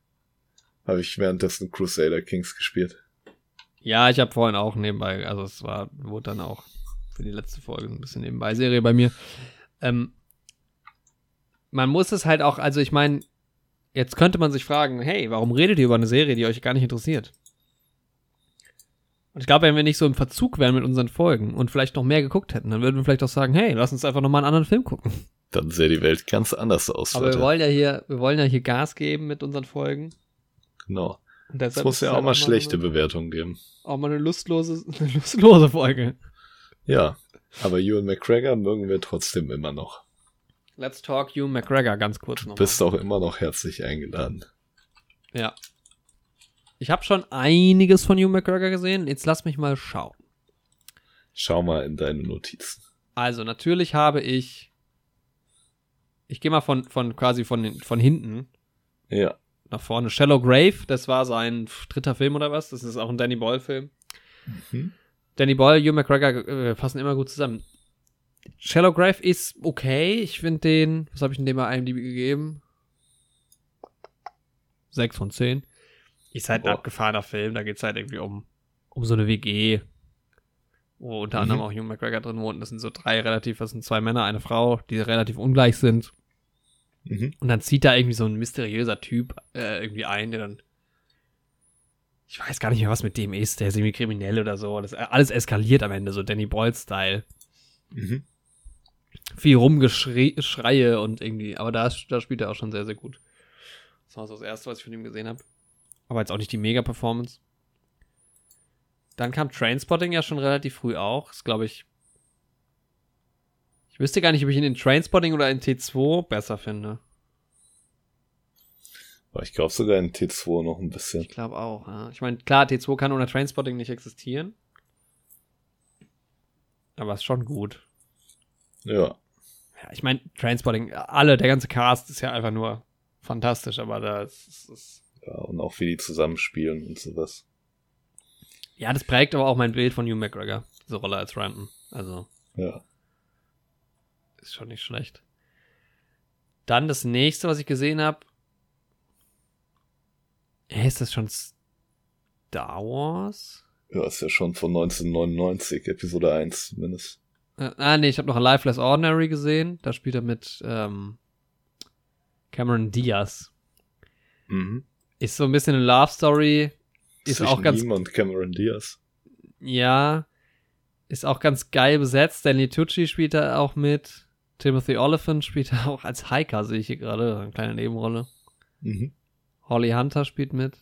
habe ich währenddessen Crusader Kings gespielt. Ja, ich habe vorhin auch nebenbei, also es war, wurde dann auch für die letzte Folge ein bisschen nebenbei Serie bei mir. Ähm, man muss es halt auch, also ich meine, jetzt könnte man sich fragen, hey, warum redet ihr über eine Serie, die euch gar nicht interessiert? Und ich glaube, wenn wir nicht so im Verzug wären mit unseren Folgen und vielleicht noch mehr geguckt hätten, dann würden wir vielleicht auch sagen, hey, lass uns einfach nochmal einen anderen Film gucken. Dann sähe die Welt ganz anders aus. Aber wir Leute. wollen ja hier, wir wollen ja hier Gas geben mit unseren Folgen. Genau. Und Es muss ja halt auch mal schlechte eine, Bewertungen geben. auch mal eine lustlose, eine lustlose Folge. Ja, aber Ewan McGregor mögen wir trotzdem immer noch. Let's talk Hugh McGregor ganz kurz noch. Bist auch immer noch herzlich eingeladen. Ja. Ich habe schon einiges von Hugh McGregor gesehen. Jetzt lass mich mal schauen. Schau mal in deine Notizen. Also, natürlich habe ich. Ich gehe mal von, von quasi von, von hinten Ja. Nach vorne. Shallow Grave, das war sein dritter Film oder was? Das ist auch ein Danny Boyle-Film. Mhm. Danny Boyle, Hugh McGregor äh, passen immer gut zusammen. Shallow Grave ist okay. Ich finde den, was habe ich denn dem bei IMDb gegeben? 6 von 10. Ist halt ein Boah. abgefahrener Film. Da geht es halt irgendwie um, um so eine WG. wo unter anderem Mhm. auch Hugh McGregor drin wohnt. Das sind so drei relativ, das sind zwei Männer, eine Frau, die relativ ungleich sind. Mhm. Und dann zieht da irgendwie so ein mysteriöser Typ äh, irgendwie ein, der dann. Ich weiß gar nicht mehr, was mit dem ist. Der ist irgendwie kriminell oder so. Das alles eskaliert am Ende, so Danny Boyle-Style. Mhm. Viel Rumgeschreie und irgendwie. Aber da, da spielt er auch schon sehr, sehr gut. Das war so das Erste, was ich von ihm gesehen habe. Aber jetzt auch nicht die Mega-Performance. Dann kam Trainspotting ja schon relativ früh auch. Das glaube ich. Ich wüsste gar nicht, ob ich ihn in Trainspotting oder in T2 besser finde. Aber ich glaube sogar in T2 noch ein bisschen. Ich glaube auch, ja. Ich meine, klar, T2 kann ohne Trainspotting nicht existieren. Aber ist schon gut. Ja. Ja, ich meine, Trainspotting, alle, der ganze Cast ist ja einfach nur fantastisch, aber da ist, ist, ist Ja, und auch wie die zusammenspielen und sowas. Ja, das prägt aber auch mein Bild von Hugh McGregor, diese Rolle als Random. Also, Ja. Ist schon nicht schlecht. Dann das nächste, was ich gesehen habe. Hä, ist das schon Star Wars? Ja, ist ja schon von 1999, Episode 1 zumindest. Äh, ah, nee, ich habe noch A Life Less Ordinary gesehen. Da spielt er mit ähm, Cameron Diaz. Mhm. Ist so ein bisschen eine Love Story. Ist Zwischen auch ganz, ihm und Cameron Diaz. ja, ist auch ganz geil besetzt. Stanley Tucci spielt da auch mit. Timothy Oliphant spielt auch als Hiker, sehe ich hier gerade. Eine kleine Nebenrolle. Mhm. Holly Hunter spielt mit.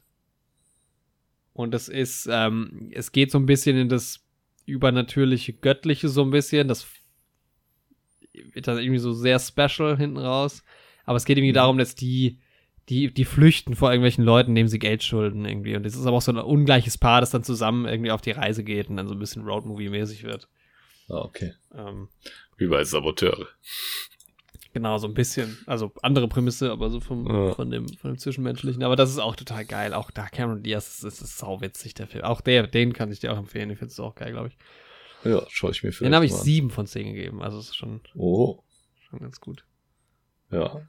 Und es ist, ähm, es geht so ein bisschen in das übernatürliche, göttliche so ein bisschen. Das wird dann irgendwie so sehr special hinten raus. Aber es geht irgendwie Mhm. darum, dass die, die, die flüchten vor irgendwelchen Leuten, denen sie Geld schulden irgendwie. Und es ist aber auch so ein ungleiches Paar, das dann zusammen irgendwie auf die Reise geht und dann so ein bisschen Roadmovie-mäßig wird. Ah, okay. Ähm, Wie bei Saboteure. Genau, so ein bisschen. Also andere Prämisse, aber so vom, Ja. von, dem, von dem Zwischenmenschlichen. Aber das ist auch total geil. Auch da Cameron Diaz, das ist, ist sauwitzig, der Film. Auch der, den kann ich dir auch empfehlen. Den findest du auch geil, glaube ich. Ja, schaue ich mir vielleicht Den habe ich an. sieben von zehn gegeben. Also ist schon, Oh, schon ganz gut. ja.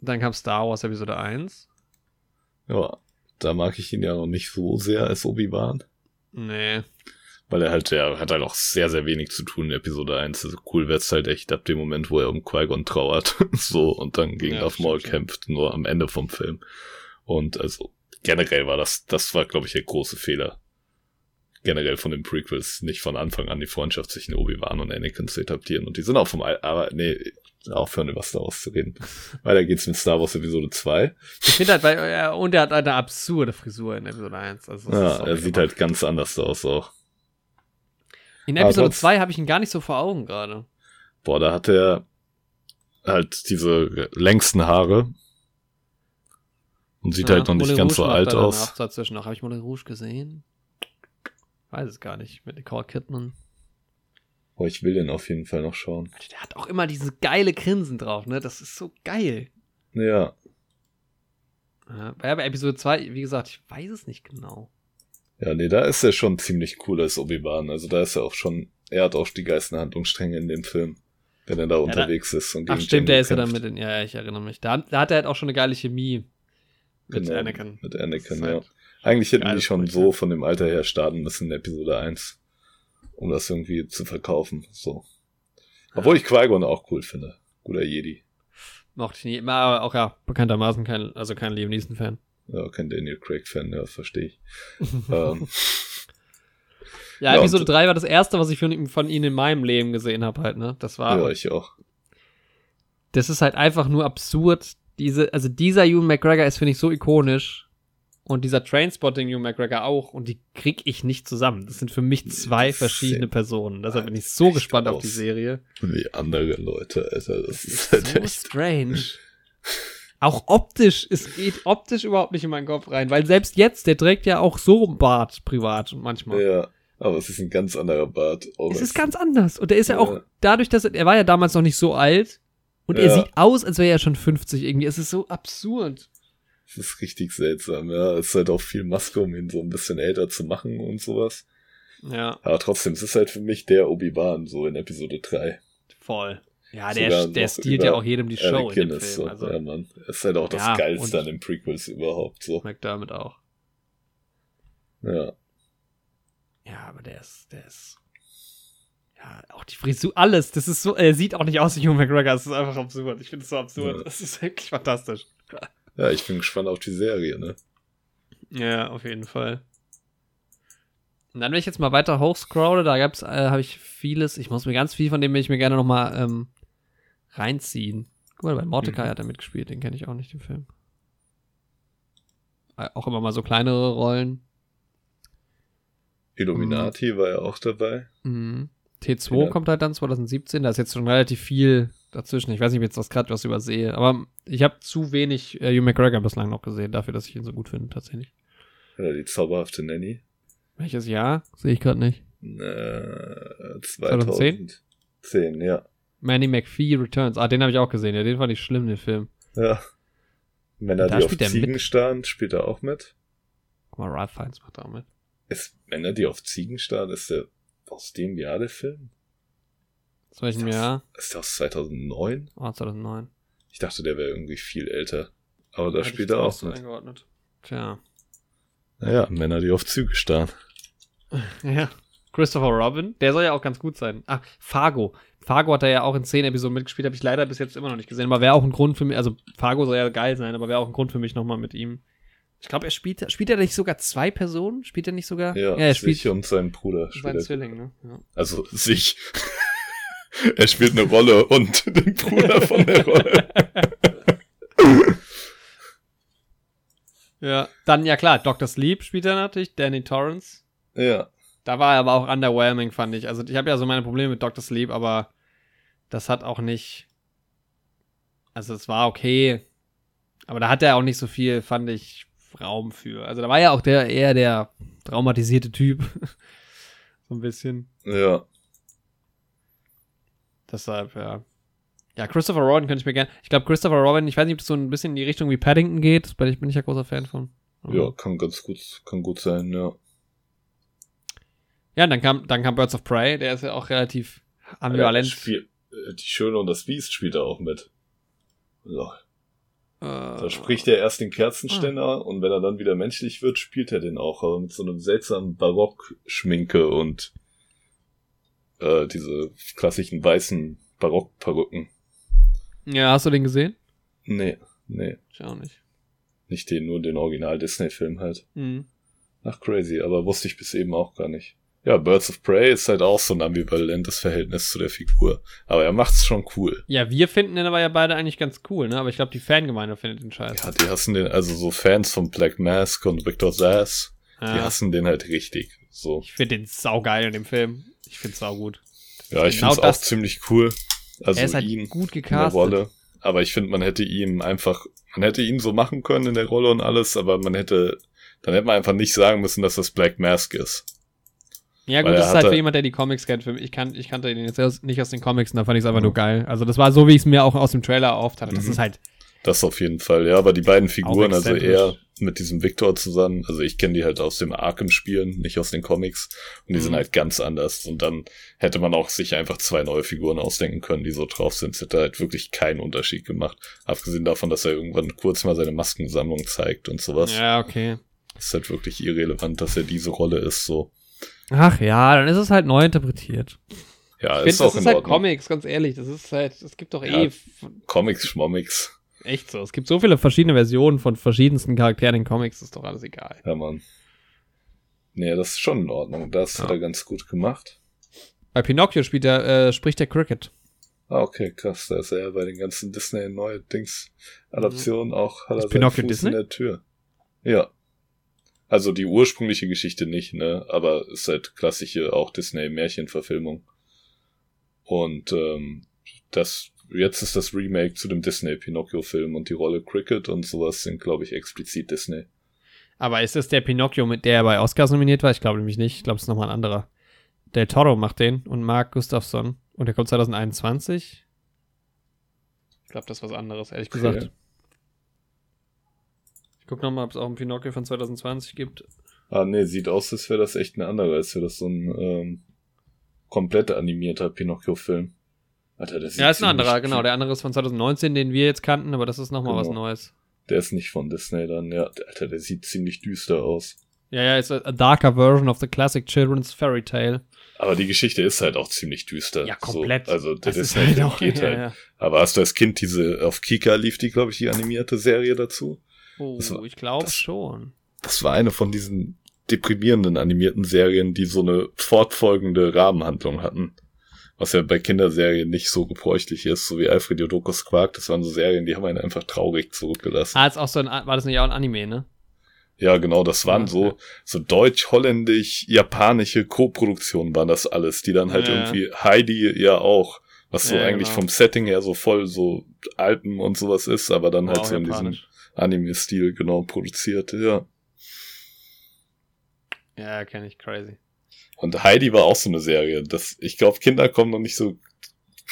Dann kam Star Wars Episode 1. Ja. Da mag ich ihn ja noch nicht so sehr als Obi-Wan. Nee. Weil er halt, der hat halt auch sehr, sehr wenig zu tun in Episode 1. Also cool wird's halt echt ab dem Moment, wo er um Qui-Gon trauert. so, und dann gegen Ja, Darth Maul ja. kämpft, nur am Ende vom Film. Und also, generell war das, das war, glaube ich, der große Fehler. Generell von den Prequels, nicht von Anfang an die Freundschaft zwischen Obi-Wan und Anakin zu etablieren. Und die sind auch vom, Al aber, nee, aufhören über Star Wars zu reden. Weiter geht's mit Star Wars Episode 2. Ich finde halt, weil, er, und er hat eine absurde Frisur in Episode 1. Also Ja, er sieht mal- halt ganz anders aus auch. In Episode trotz- 2 habe ich ihn gar nicht so vor Augen gerade. Boah, da hat er halt diese längsten Haare. Und sieht Ja, halt noch nicht Moulin ganz Rouge so alt aus. Dazwischen noch. Habe ich Moulin Rouge gesehen? Weiß es gar nicht. Mit Nicole Kidman. Boah, ich will den auf jeden Fall noch schauen. Der hat auch immer diese geile Grinsen drauf, ne? Das ist so geil. Ja, Ja, bei Episode 2, wie gesagt, ich weiß es nicht genau. Ja, nee, da ist er schon ziemlich cool als Obi-Wan. Also da ist er auch schon, er hat auch die geilsten Handlungsstränge in dem Film. Wenn er da da- unterwegs ist und Ach gegen stimmt, Django der ist ja dann mit den, ja, ja, ich erinnere mich. Da, da hat er halt auch schon eine geile Chemie mit Genau, Anakin. Mit Anakin, ja. halt- Eigentlich hätten die schon Projekt, so ja. von dem Alter her starten müssen in Episode 1. Um das irgendwie zu verkaufen, so. Obwohl ich Qui-Gon auch cool finde. Guter Jedi. Mochte ich nie. Immer, aber auch ja, bekanntermaßen kein, also kein Liam Neeson-Fan. Ja, kein Daniel Craig-Fan, ja, verstehe ich. ähm, Ja, Episode und- 3 war das erste, was ich von, ihm- von ihnen in meinem Leben gesehen habe, halt, ne? Das war. ja, ich auch. das ist halt einfach nur absurd. Diese, also dieser Ewan McGregor ist, finde ich, so ikonisch. Und dieser Trainspotting Ewan McGregor auch. Und die krieg ich nicht zusammen. Das sind für mich zwei Das verschiedene Personen. Deshalb bin ich so gespannt auf die. Serie. Wie andere Leute, Alter. Das Das ist ist halt so echt. strange. Auch optisch, es geht optisch überhaupt nicht in meinen Kopf rein, weil selbst jetzt, der trägt ja auch so einen Bart privat manchmal. Ja, aber es ist ein ganz anderer Bart. Oh, Es ist ganz anders. Und er ist ja, Ja. auch dadurch, dass er, er war ja damals noch nicht so alt. Und er Ja. sieht aus, als wäre er schon 50 irgendwie. Es ist so absurd. Das ist richtig seltsam, ja. Es ist halt auch viel Maske, um ihn so ein bisschen älter zu machen und sowas. Ja, Aber trotzdem, es ist halt für mich der Obi-Wan, so in Episode 3. voll. Ja, der, der stiehlt ja auch jedem die Show in dem ist Film. so, Also ja, Mann. Ist halt auch das Ja, Geilste an den Prequels überhaupt, so. McDermott auch. Ja. Ja, aber der ist, der ist. Ja, auch die Frisur, alles. Das ist so, er sieht auch nicht aus wie Hugh McGregor. Das ist einfach absurd. Ich finde es so absurd. Ja. Das ist wirklich fantastisch. Ja, ich bin gespannt auf die Serie, ne? Ja, auf jeden Fall. Und dann, wenn ich jetzt mal weiter hochscrolle, da gab's, äh, habe ich vieles, ich muss mir ganz viel von dem will ich mir gerne noch mal ähm, reinziehen. Guck mal, bei Mordecai Mhm. hat er mitgespielt, den kenne ich auch nicht, den Film. Äh, Auch immer mal so kleinere Rollen. Illuminati war ja auch dabei. Mhm. T2 Ja. kommt halt dann 2017, da ist jetzt schon relativ viel dazwischen. Ich weiß nicht, ob ich jetzt gerade was übersehe, aber ich habe zu wenig äh, Hugh McGregor bislang noch gesehen, dafür, dass ich ihn so gut finde, tatsächlich. Ja, die zauberhafte Nanny. Welches Jahr? Sehe ich gerade nicht. Äh, 2010? 2010, ja. Manny McPhee Returns. Ah, den habe ich auch gesehen. Ja, den fand ich schlimm, den Film. Ja. Männer, Da die auf Ziegen mit. starren, spielt er auch mit. Guck mal, Ralph Fiennes macht da auch mit. Ist Männer, die auf Ziegen starren, ist der aus dem Jahr der Film? Aus welchem Das- Jahr? Ist der aus 2009? Oh, 2009. Ich dachte, der wäre irgendwie viel älter. Aber da spielt er auch mit. eingeordnet. Tja. Naja, Männer, die auf Züge starren. Ja. Christopher Robin, der soll ja auch ganz gut sein. Ach, Fargo. Fargo hat er ja auch in zehn Episoden mitgespielt, habe ich leider bis jetzt immer noch nicht gesehen. Aber wäre auch ein Grund für mich, also Fargo soll ja geil sein, aber wäre auch ein Grund für mich nochmal mit ihm. Ich glaube, er spielt, spielt er nicht sogar zwei Personen? Spielt er nicht sogar? Ja, er spielt sich und seinen Bruder. seinen er. Zwilling, ne? Ja. Also sich. er spielt eine Rolle und den Bruder von der Rolle. ja. Dann, ja klar, Dr. Sleep spielt er natürlich, Danny Torrance. Ja. Da war er aber auch underwhelming, fand ich. Also ich habe ja so meine Probleme mit Dr. Sleep, aber das hat auch nicht. Also es war okay. Aber da hat er auch nicht so viel, fand ich, Raum für. Also da war ja auch der eher der traumatisierte Typ. so ein bisschen. Ja. Deshalb, ja. Ja, Christopher Robin könnte ich mir gerne. Ich glaube, Christopher Robin, ich weiß nicht, ob das so ein bisschen in die Richtung wie Paddington geht. Bin ich, bin ich ja großer Fan von. Ja, kann ganz gut, kann gut sein, ja. Ja, dann kam, dann kam Birds of Prey, der ist ja auch relativ Ja, ambivalent. spiel, äh, die Schöne und das Biest spielt er auch mit. So. Äh, Da spricht er erst den Kerzenständer und wenn er dann wieder menschlich wird, spielt er den auch, aber mit so einem seltsamen Barock-Schminke und äh, diese klassischen weißen Barock-Perücken. Ja, hast du den gesehen? Nee, nee, Ich auch nicht. nicht den, nur den Original-Disney-Film halt. Mhm. Ach, crazy, aber wusste ich bis eben auch gar nicht. Ja, Birds of Prey ist halt auch so ein ambivalentes Verhältnis zu der Figur. Aber er macht's schon cool. Ja, wir finden den aber ja beide eigentlich ganz cool, ne? Aber ich glaube, die Fangemeinde findet den scheiße. Ja, die hassen den, also so Fans von Black Mask und Victor Sass, die Ja. hassen den halt richtig. So. Ich finde den saugeil in dem Film. Ich finde saugut. Ja, ich Genau find's auch ziemlich cool. Also er ist halt ihn gut in der gecastet. Rolle. Aber ich finde, man hätte ihm einfach, man hätte ihn so machen können in der Rolle und alles, aber man hätte, dann hätte man einfach nicht sagen müssen, dass das Black Mask ist. Ja, gut, das ist halt für jemand, der die Comics kennt. Für mich, ich, kann, ich kannte den jetzt aus- nicht aus den Comics und da fand ich es einfach Mhm. nur geil. Also, das war so, wie ich es mir auch aus dem Trailer erhofft hatte. Das Mhm. ist halt, Das auf jeden Fall, ja, aber die beiden Figuren, also er mit diesem Victor zusammen, also ich kenne die halt aus dem Arkham-Spielen, nicht aus den Comics, und die Mhm. sind halt ganz anders. Und dann hätte man auch sich einfach zwei neue Figuren ausdenken können, die so drauf sind. Es hätte halt wirklich keinen Unterschied gemacht. Abgesehen davon, dass er irgendwann kurz mal seine Maskensammlung zeigt und sowas. ja, okay. ist halt wirklich irrelevant, dass er diese Rolle ist, so. Ach ja, dann ist es halt neu interpretiert. Ja, Ich ist finde, auch das ist halt Ordnung. Comics, ganz ehrlich. Das ist halt, es gibt doch Ja. eh Comics, Schmomics. echt so. Es gibt so viele verschiedene Versionen von verschiedensten Charakteren in Comics, ist doch alles egal. Ja, Mann. Nee, das ist schon in Ordnung. Das hat Ja. er ganz gut gemacht. Bei Pinocchio spielt er, äh, spricht der Cricket. Ah, okay, krass. Da ist er ja bei den ganzen Disney neue Dings Adaptionen auch hat er Pinocchio Fuß Disney? in der Tür. Ja. Also die ursprüngliche Geschichte nicht, ne? Aber ist halt klassische auch Disney Märchenverfilmung. Und ähm, das jetzt ist das Remake zu dem Disney Pinocchio Film und die Rolle Cricket und sowas sind glaube ich explizit Disney. Aber ist es der Pinocchio, mit der er bei Oscars nominiert war? Ich glaube nämlich nicht. Ich glaube, es ist nochmal ein anderer. Del Toro macht den und Mark Gustafsson. Und der kommt 2021. Ich glaube, das ist was anderes, ehrlich Okay. gesagt. Ich gucke nochmal, ob es auch einen Pinocchio von 2020 gibt. Ah, nee, sieht aus, als wäre das echt ein anderer, als wäre das so ein ähm, komplett animierter Pinocchio-Film. Alter, das Ja, ist ein anderer, genau. Der andere ist von 2019, den wir jetzt kannten, aber das ist nochmal was Genau. Neues. Der ist nicht von Disney dann, ja. Alter, der sieht ziemlich düster aus. Ja, ja, it's a, darker version of the classic children's fairy tale. Aber die Geschichte ist halt auch ziemlich düster. Ja, komplett. So, also das, Das ist ist halt, halt auch- geht ja, halt. ja. Aber hast du als Kind diese, auf Kika lief die, glaube ich, die animierte Serie dazu? Oh, war- ich glaube schon. Das war eine von diesen deprimierenden animierten Serien, die so eine fortfolgende Rahmenhandlung hatten. Was ja bei Kinderserien nicht so gebräuchlich ist, so wie Alfred Jodokus Quark. Das waren so Serien, die haben einen einfach traurig zurückgelassen. Ah, ist auch so ein, war das nicht auch ein Anime, ne? Ja, genau, das waren so, so deutsch, holländisch, japanische Co-Produktionen waren das alles, die dann halt Ja. irgendwie Heidi ja auch, was so Ja, eigentlich genau. vom Setting her so voll so Alpen und sowas ist, aber dann halt so in diesem japanisch. Anime-Stil genau produziert, ja. Ja, kenne ich, crazy. Und Heidi war auch so eine Serie. Das, ich glaube, Kinder kommen noch nicht so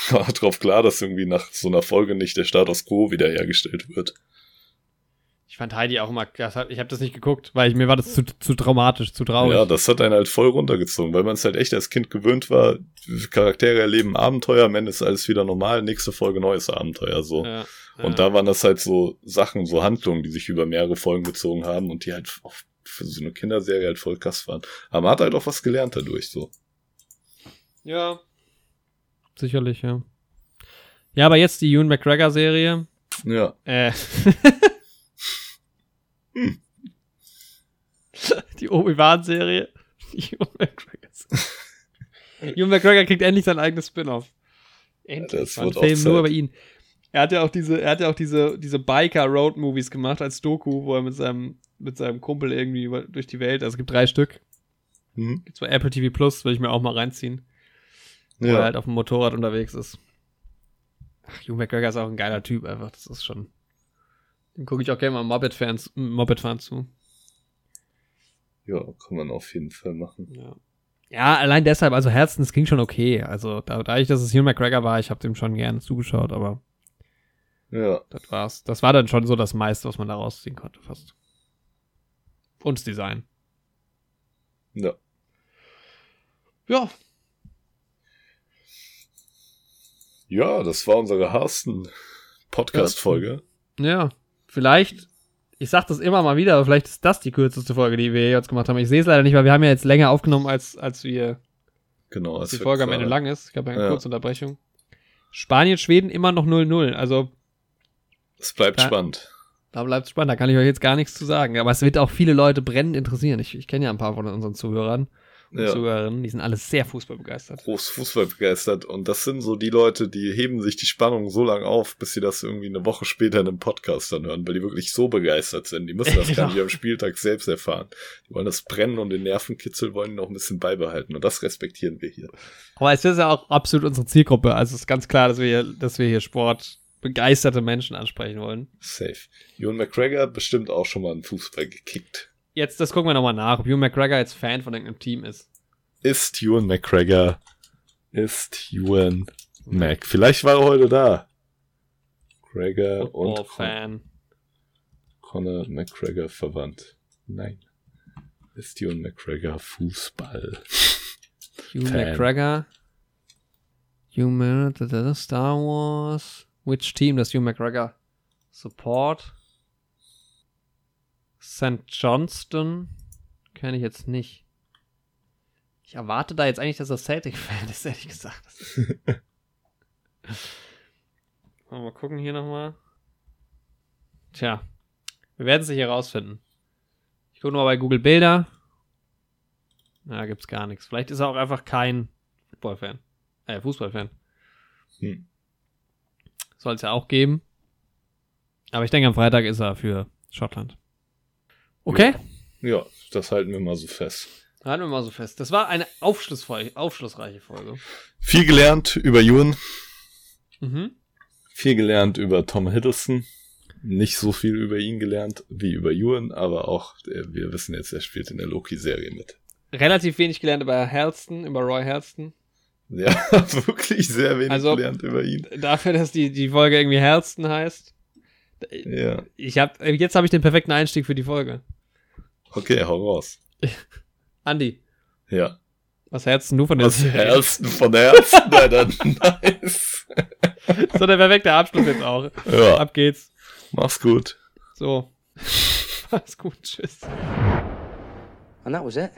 drauf klar, dass irgendwie nach so einer Folge nicht der Status quo wiederhergestellt wird. Ich fand Heidi auch immer, ich habe das nicht geguckt, weil ich, mir war das zu, zu traumatisch, zu traurig. Ja, das hat einen halt voll runtergezogen, weil man es halt echt als Kind gewöhnt war. Charaktere erleben Abenteuer, am Ende ist alles wieder normal, nächste Folge neues Abenteuer, so. Ja. Und da waren das halt so Sachen, so Handlungen, die sich über mehrere Folgen gezogen haben und die halt auch für so eine Kinderserie halt voll krass waren. Aber man hat halt auch was gelernt dadurch, so. Ja. Sicherlich, ja. Ja, aber jetzt die Ewan McGregor-Serie. Ja. Äh. Hm. Die Obi-Wan-Serie. Die Ewan McGregor. Ewan McGregor kriegt endlich sein eigenes Spin-off. Endlich. Das wird auch Film nur Zeit. über ihn. Er hat ja auch diese, er hat ja auch diese, diese Biker-Road-Movies gemacht als Doku, wo er mit seinem, mit seinem Kumpel irgendwie über- durch die Welt, also es gibt drei Stück. Hm. Gibt's bei Apple TV Plus, will ich mir auch mal reinziehen. Wo er halt auf dem Motorrad unterwegs ist. Ach, Hugh McGregor ist auch ein geiler Typ einfach. Das ist schon. Dem gucke ich auch gerne mal Moped-Fans, Moped-Fahren zu. ja, kann man auf jeden Fall machen. Ja. ja, allein deshalb, also Herzen, das ging schon okay. Also da, dadurch, dass es Hugh McGregor war, ich habe dem schon gerne zugeschaut, aber Ja. das war's. Das war dann schon so das meiste, was man da rausziehen konnte, fast. Und das Design. Ja. Ja, Ja, das war unsere Harsten Podcast-Folge. Ja, vielleicht, ich sag das immer mal wieder, aber vielleicht ist das die kürzeste Folge, die wir jetzt gemacht haben. Ich sehe es leider nicht, weil wir haben ja jetzt länger aufgenommen, als, als wir Genau. als die Folge am Ende lang ist. Ich habe eine Ja. kurze Unterbrechung. Spanien, Schweden immer noch 0-0. Also Es bleibt Ja. spannend. da bleibt es spannend. Da kann ich euch jetzt gar nichts zu sagen. Aber es wird auch viele Leute brennend interessieren. Ich, ich kenne ja ein paar von unseren Zuhörern und Ja. Zuhörerinnen. Die sind alle sehr fußballbegeistert. Groß Fußball begeistert. Und das sind so die Leute, die heben sich die Spannung so lange auf, bis sie das irgendwie eine Woche später in einem Podcast dann hören, weil die wirklich so begeistert sind. Die müssen das gar Genau. nicht am Spieltag selbst erfahren. Die wollen das Brennen und den Nervenkitzel wollen noch ein bisschen beibehalten. Und das respektieren wir hier. Aber es ist ja auch absolut unsere Zielgruppe. Also es ist ganz klar, dass wir hier, dass wir hier sportbegeisterte Menschen ansprechen wollen. Safe. Ewan McGregor bestimmt auch schon mal einen Fußball gekickt. Jetzt, das gucken wir nochmal nach, ob Hugh McGregor jetzt Fan von irgendeinem Team ist. Ist Ewan McGregor, ist Ewan Mac. Vielleicht war er heute da. McGregor und Con Football-Fan. Conor McGregor verwandt. Nein. Ist Ewan McGregor Fußball. Fan. McGregor. McGregor, Star Wars. Which team does Hugh McGregor support? St. Johnston. Kenne ich jetzt nicht. Ich erwarte da jetzt eigentlich, dass er Celtic-Fan ist, ehrlich gesagt. mal gucken hier nochmal. Tja. Wir werden es nicht herausfinden. Ich gucke nur bei Google Bilder. Na, gibt's gar nichts. Vielleicht ist er auch einfach kein Football-Fan. Äh, Fußballfan. Hm. Soll es ja auch geben. Aber ich denke, am Freitag ist er für Schottland. Okay, Ja, das halten wir mal so fest. halten wir mal so fest. Das war eine aufschlussreiche, Folge. Viel gelernt über Ewan, Mhm. viel gelernt über Tom Hiddleston. Nicht so viel über ihn gelernt wie über Ewan, aber auch, äh, wir wissen jetzt, er spielt in der Loki-Serie mit. Relativ wenig gelernt über Halston, über Roy Halston. Ja, wirklich sehr wenig Also- gelernt über ihn. Dafür, dass die, die Folge irgendwie Halston heißt. Ja, Ich hab, jetzt habe ich den perfekten Einstieg für die Folge. okay, hau raus. Andi, Ja. was denn du von der Was Serie? Herzen von Herzen, Alter. Nice. So der perfekte Abschluss jetzt auch. Ja, Ab geht's. mach's gut. So. Mach's gut. Tschüss. And that was it.